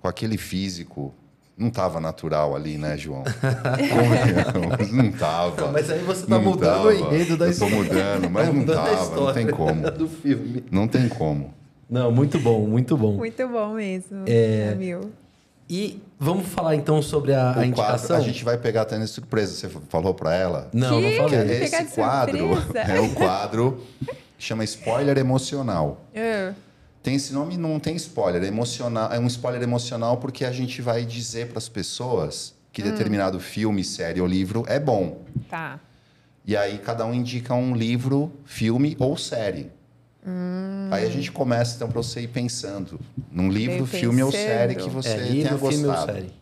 com aquele físico, não estava natural ali, né, João? Convenhamos, não estava. Mas aí você tá mudando o enredo da Eu tô história. mudando, mas Tá não tava, não história tem como. Do filme. Não tem como. Não, muito bom, muito bom. Muito bom mesmo, É. Camil. E vamos falar então sobre a, a O quadro, indicação? a gente vai pegar até de surpresa. Você falou para ela? Não, Que? não falei. Pegar esse quadro surpresa. é o quadro que chama spoiler emocional. Ah, Tem esse nome, não tem spoiler. É, emocional, é um spoiler emocional porque a gente vai dizer para as pessoas que determinado filme, série ou livro é bom. tá. E aí cada um indica um livro, filme ou série. Aí a gente começa então para você ir pensando num livro, Bem filme ou pensando. série que você É, tenha livro, filme ou gostado. série.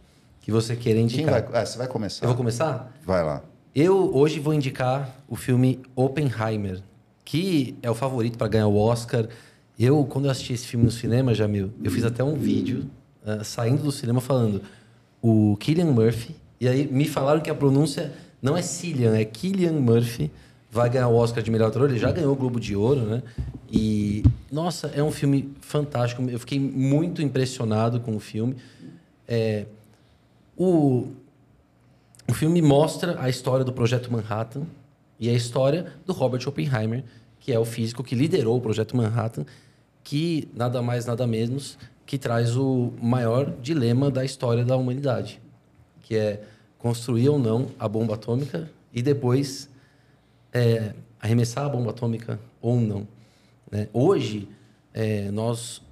Que você queira Quem indicar. vai? Ah, você vai começar. Eu vou começar? Vai lá. Eu hoje vou indicar o filme Oppenheimer, que é o favorito para ganhar o Oscar. Eu, quando eu assisti esse filme no cinema, Jamil, eu fiz até um vídeo ah, saindo do cinema falando o Killian Murphy. E aí me falaram que a pronúncia não é Cillian, é Killian Murphy. Vai ganhar o Oscar de melhor ator. Ele já ganhou o Globo de Ouro, né? E, nossa, é um filme fantástico. Eu fiquei muito impressionado com o filme. É, o, o filme mostra a história do Projeto Manhattan e a história do Robert Oppenheimer, que é o físico que liderou o Projeto Manhattan, que nada mais, nada menos, que traz o maior dilema da história da humanidade, que é construir ou não a bomba atômica e depois é, arremessar a bomba atômica ou não. né? Hoje, é, nós,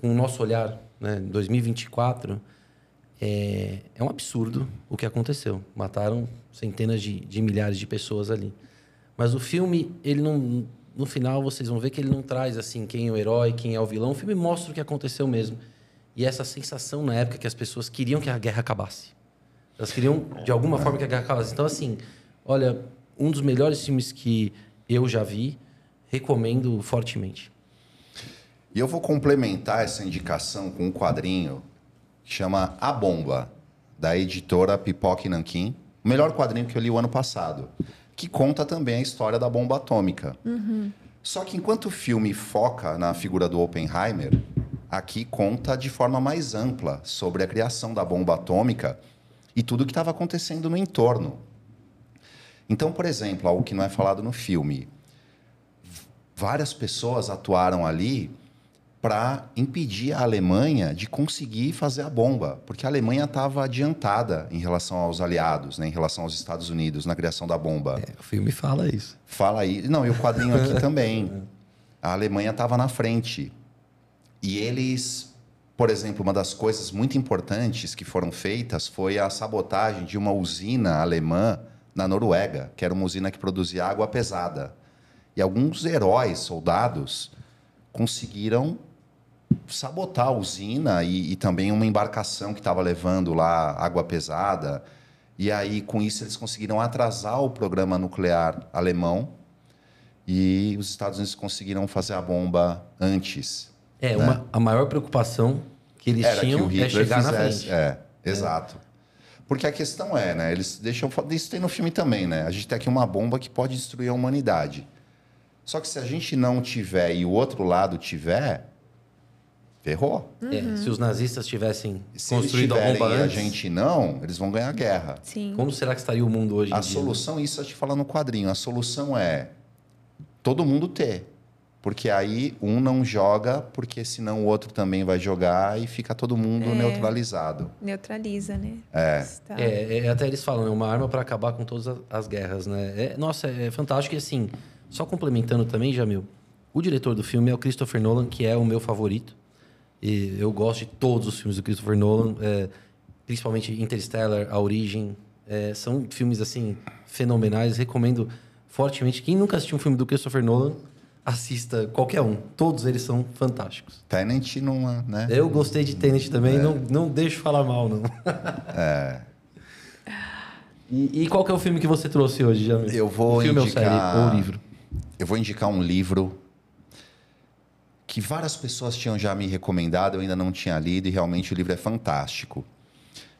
com o nosso olhar, né, em 2024, é, é um absurdo o que aconteceu. Mataram centenas de, de milhares de pessoas ali. Mas o filme, ele não, no final, vocês vão ver que ele não traz assim quem é o herói, quem é o vilão. O filme mostra o que aconteceu mesmo. E essa sensação na época que as pessoas queriam que a guerra acabasse. Elas queriam, de alguma forma, que a guerra acabasse. Então, assim, olha, um dos melhores filmes que eu já vi, recomendo fortemente. E eu vou complementar essa indicação com um quadrinho que chama A Bomba, da editora Pipoca e Nanquim. O melhor quadrinho que eu li o ano passado, que conta também a história da bomba atômica. Só que enquanto o filme foca na figura do Oppenheimer, aqui conta de forma mais ampla sobre a criação da bomba atômica e tudo o que estava acontecendo no entorno. Então, por exemplo, algo que não é falado no filme, várias pessoas atuaram ali para impedir a Alemanha de conseguir fazer a bomba, porque a Alemanha estava adiantada em relação aos aliados, né, em relação aos Estados Unidos na criação da bomba. o filme fala isso. Fala aí. Não, e o quadrinho aqui também. A Alemanha estava na frente. E eles, por exemplo, uma das coisas muito importantes que foram feitas foi a sabotagem de uma usina alemã na Noruega, que era uma usina que produzia água pesada. E alguns heróis, soldados, conseguiram sabotar a usina e, e também uma embarcação que estava levando lá água pesada. E aí, com isso, eles conseguiram atrasar o programa nuclear alemão e os Estados Unidos conseguiram fazer a bomba antes. É, né? uma, a maior preocupação que eles Era que tinham o é chegar na fizesse. frente. É, exato. Porque a questão é, né? Eles deixam. Isso tem no filme também, né? A gente tem aqui uma bomba que pode destruir a humanidade. Só que se a gente não tiver e o outro lado tiver, ferrou. É, se os nazistas tivessem Se eles construído a bomba e a antes, gente não, eles vão ganhar a guerra. Sim. como será que estaria o mundo hoje em A dia? solução, isso a gente fala no quadrinho, a solução é todo mundo ter. Porque aí um não joga, porque senão o outro também vai jogar e fica todo mundo É. neutralizado. Neutraliza, né? É. Está- É, é, até eles falam, é uma arma para acabar com todas as, as guerras, né? É, nossa, é fantástico e assim, só complementando também, Jamil, o diretor do filme é o Christopher Nolan, que é o meu favorito. E eu gosto de todos os filmes do Christopher Nolan, é, principalmente Interstellar, A Origem. É, são filmes, assim, fenomenais. Recomendo fortemente. Quem nunca assistiu um filme do Christopher Nolan, assista qualquer um. Todos eles são fantásticos. Tenant numa, né? Eu gostei de Tenet também, não, não deixo falar mal, não. É. E, e qual que é o filme que você trouxe hoje, Jamil? Eu vou filme indicar- ou série, ou livro? Eu vou indicar um livro que várias pessoas tinham já me recomendado, eu ainda não tinha lido e realmente o livro é fantástico.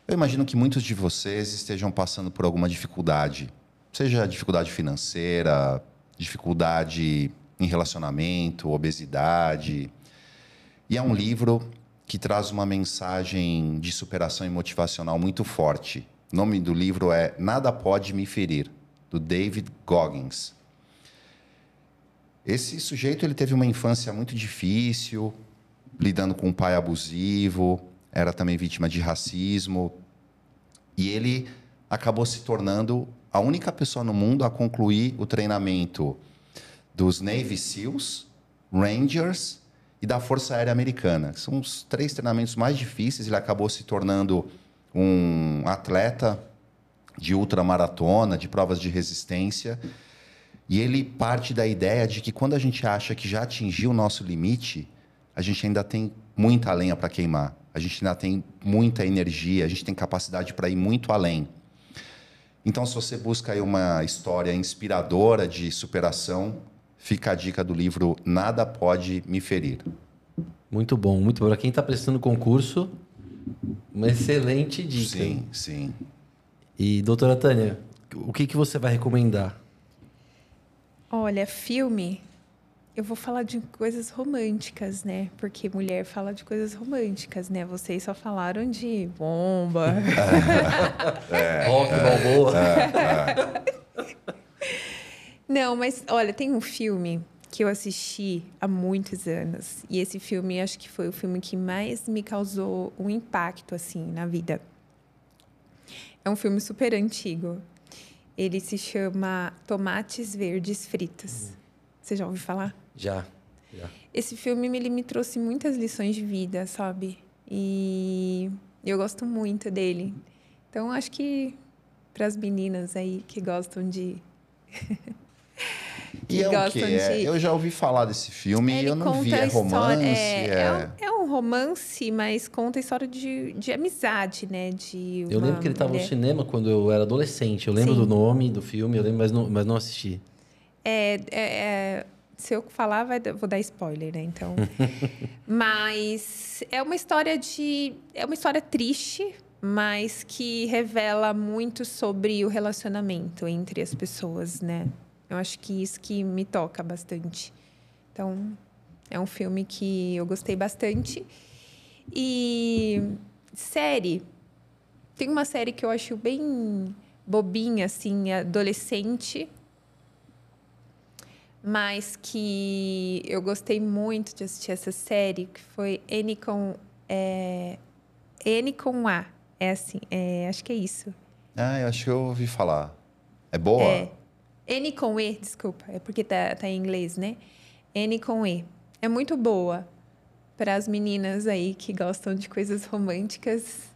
Eu imagino que muitos de vocês estejam passando por alguma dificuldade, seja dificuldade financeira, dificuldade em relacionamento, obesidade. E é um livro que traz uma mensagem de superação e motivacional muito forte. O nome do livro é Nada Pode Me Ferir, do David Goggins. Esse sujeito ele teve uma infância muito difícil, lidando com um pai abusivo, era também vítima de racismo, e ele acabou se tornando a única pessoa no mundo a concluir o treinamento dos Navy SEALs, Rangers e da Força Aérea Americana. São os três treinamentos mais difíceis. Ele acabou se tornando um atleta de ultramaratona, de provas de resistência. E ele parte da ideia de que quando a gente acha que já atingiu o nosso limite, a gente ainda tem muita lenha para queimar. A gente ainda tem muita energia, a gente tem capacidade para ir muito além. Então, se você busca aí uma história inspiradora de superação, fica a dica do livro Nada Pode Me Ferir. Muito bom, muito bom. Para quem está prestando concurso, uma excelente dica. Sim, sim. E, doutora Tânia, o que, que você vai recomendar? Olha, filme, eu vou falar de coisas românticas, né? Porque mulher fala de coisas românticas, né? Vocês só falaram de bomba. Rock Balboa. Não, mas olha, tem um filme que eu assisti há muitos anos. E esse filme acho que foi o filme que mais me causou um impacto, assim, na vida. É um filme super antigo. Ele se chama Tomates Verdes Fritos. Você já ouviu falar? Já. já. Esse filme ele me trouxe muitas lições de vida, sabe? E eu gosto muito dele. Então acho que para as meninas aí que gostam de E Que é o gostam quê? É, de- eu já ouvi falar desse filme e Ele eu não vi. conta É romance? É, é- é um, é um romance, mas conta a história de, de amizade, né? De Eu lembro que ele estava no cinema quando eu era adolescente. Eu lembro Sim. do nome do filme, eu lembro, mas não, mas não assisti. É, é, é, se eu falar, vai, dar- vou dar spoiler, né? Então. mas é uma história de. É uma história triste, mas que revela muito sobre o relacionamento entre as pessoas, né? Eu acho que isso que me toca bastante. Então, é um filme que eu gostei bastante. E série. Tem uma série que eu acho bem bobinha, assim, adolescente mas que eu gostei muito de assistir essa série, que foi N com, é, N com A. É assim, é, acho que é isso. Ah, eu acho que eu ouvi falar. É boa? É. N com E, desculpa, é porque tá, tá em inglês, né? N com E. É muito boa para as meninas aí que gostam de coisas românticas.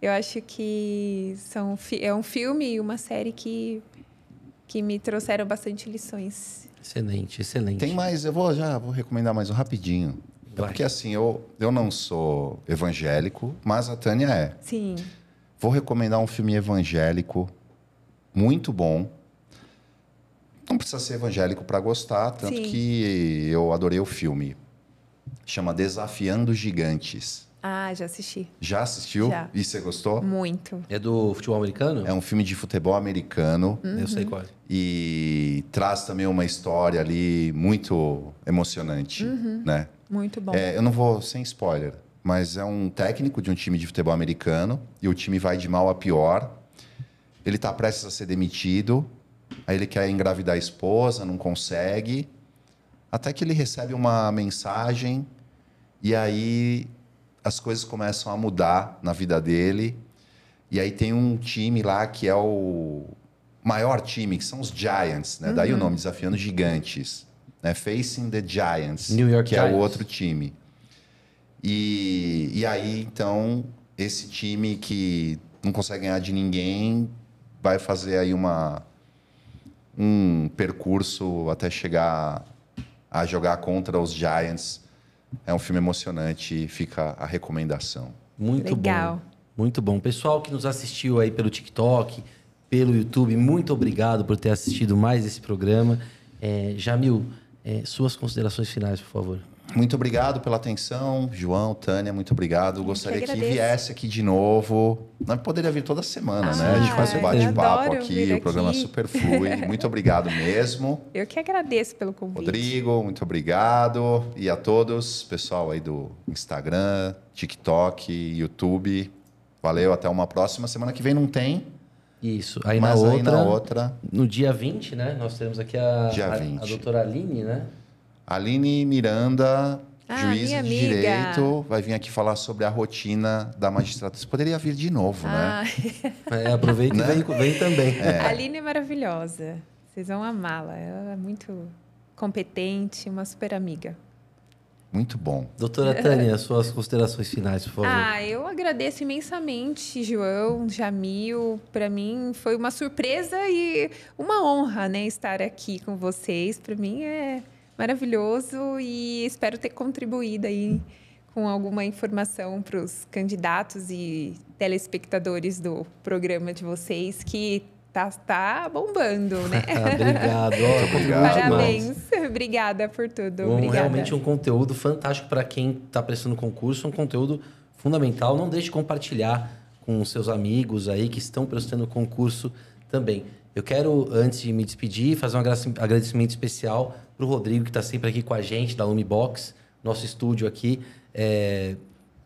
Eu acho que são, é um filme e uma série que, que me trouxeram bastante lições. Excelente, excelente. Tem mais, eu vou já vou recomendar mais um rapidinho. É. Porque assim, eu, eu não sou evangélico, mas a Tânia é. Sim. Vou recomendar um filme evangélico muito bom. Não precisa ser evangélico para gostar, tanto Sim. que eu adorei o filme. Chama Desafiando Gigantes. Ah, já assisti. Já assistiu? Já. E você gostou? Muito. É do futebol americano? É um filme de futebol americano Eu sei qual é. e traz também uma história ali muito emocionante, né? Muito bom. É, eu não vou sem spoiler, mas é um técnico de um time de futebol americano e o time vai de mal a pior. Ele está prestes a ser demitido, aí ele quer engravidar a esposa, não consegue. Até que ele recebe uma mensagem e aí as coisas começam a mudar na vida dele. E aí tem um time lá que é o maior time, que são os Giants, né? Uhum. Daí o nome, desafiando gigantes. Né? Facing the Giants, New York que é Giants. o outro time. E, e aí, então, esse time que não consegue ganhar de ninguém vai fazer aí uma, um percurso até chegar a jogar contra os Giants. É um filme emocionante, fica a recomendação. Muito Legal. bom. Muito bom. Pessoal que nos assistiu aí pelo TikTok, pelo YouTube, muito obrigado por ter assistido mais esse programa. É, Jamil, é, suas considerações finais, por favor. Muito obrigado pela atenção, João, Tânia, muito obrigado. Gostaria que, agradeço. viesse aqui de novo. Nós poderia vir toda semana, né? A gente Ah, faz um eu bate-papo adoro aqui, o programa aqui. super flui. Muito obrigado mesmo. Eu que agradeço pelo convite. Rodrigo, muito obrigado. E a todos, pessoal aí do Instagram, TikTok, YouTube. Valeu, até uma próxima. Semana que vem não tem, Isso. Aí na mas outra, aí na outra, no dia 20, né? Nós teremos aqui a, Dia a, 20. a doutora Aline, né? Aline Miranda, Ah, juíza de direito, vai vir aqui falar sobre a rotina da magistratura. Você poderia vir de novo, Ah, né? É, aproveita Né? e vem, vem também. a Aline é maravilhosa. Vocês vão amá-la. Ela é muito competente, uma super amiga. Muito bom. Doutora Tânia, suas considerações finais, por favor. Ah, eu agradeço imensamente, João, Jamil. Para mim foi uma surpresa e uma honra, né, estar aqui com vocês. Para mim é maravilhoso e espero ter contribuído aí com alguma informação para os candidatos e telespectadores do programa de vocês que tá, tá bombando, né? Obrigado. Ó, obrigado. contribuiu demais. Parabéns. Obrigada por tudo. Um, Obrigada. realmente um conteúdo fantástico para quem está prestando concurso, um conteúdo fundamental. Não deixe de compartilhar com seus amigos aí que estão prestando concurso também. Eu quero, antes de me despedir, fazer um agradecimento especial para o Rodrigo, que está sempre aqui com a gente, da Lumibox, nosso estúdio aqui. É,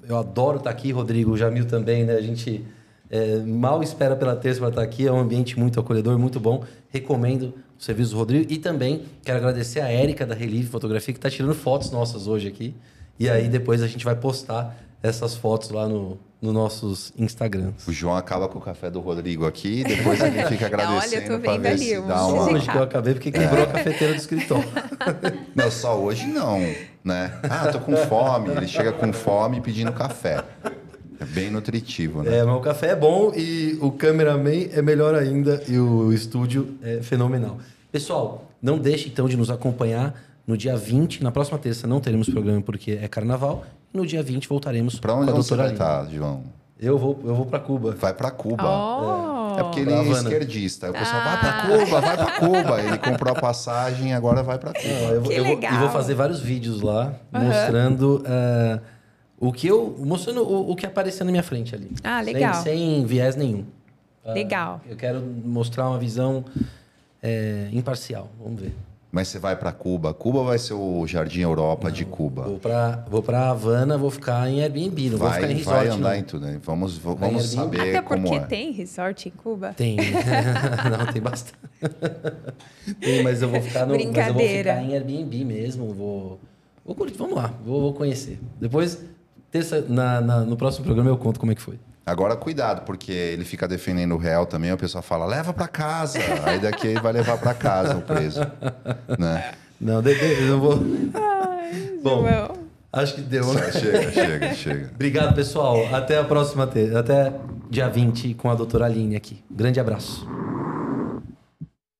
eu adoro estar aqui, Rodrigo, o Jamil também, né? A gente é, mal espera pela terça para estar aqui, é um ambiente muito acolhedor, muito bom. Recomendo o serviço do Rodrigo. E também quero agradecer a Érica da Relive Fotografia, que está tirando fotos nossas hoje aqui. E aí depois a gente vai postar essas fotos lá no, no nossos Instagrams. O João acaba com o café do Rodrigo aqui, depois ele fica Olha, eu agradecendo tô vendo ali dá uma... Hoje que eu acabei porque quebrou a cafeteira do escritório. Não, só hoje não, né? Ah, tô com fome. Ele chega com fome pedindo café. É bem nutritivo, né? É, mas o café é bom e o cameraman é melhor ainda e o estúdio é fenomenal. Pessoal, não deixe então de nos acompanhar no dia 20. Na próxima terça não teremos programa porque é carnaval. No dia 20 voltaremos com onde a você doutora vai estar, João? Eu vou, eu vou para Cuba. Vai para Cuba. Oh. É porque ele Pra é esquerdista. Aí o pessoal, vai Ah. para Cuba, vai para Cuba. Ele comprou a passagem, agora vai para Cuba. Eu vou, Que eu vou- legal. e vou fazer vários vídeos lá Aham. mostrando ah, o que eu mostrando o, o que apareceu na minha frente ali. Ah, Sem- legal. Sem, viés nenhum. Ah, Legal. Eu quero mostrar uma visão é, imparcial. Vamos ver. Mas você vai para Cuba. Cuba vai ser o Jardim Europa de Cuba. Vou pra, vou pra Havana, vou ficar em Airbnb, não vou ficar em Vai, resort. vai andar não. em tudo. Né? Vamos, Vai vamos Airbnb. saber Até como porque é. tem resort em Cuba. Tem. não, tem bastante. tem, mas eu vou ficar no. Mas eu vou Brincadeira. ficar em Airbnb mesmo. Vou. Vou curtir, vamos lá, vou, vou conhecer. Depois, terça, na, na- no próximo programa eu conto como é que foi. Agora, cuidado, porque ele fica defendendo o réu também. O pessoal fala, leva para casa. Aí daqui ele vai levar para casa o preso. Né? Não, de, de, eu não vou. Ai, Bom. João. Acho que deu, né? Chega, chega, chega. Obrigado, pessoal. Até a próxima terça. Até dia 20 com a doutora Aline aqui. Grande abraço.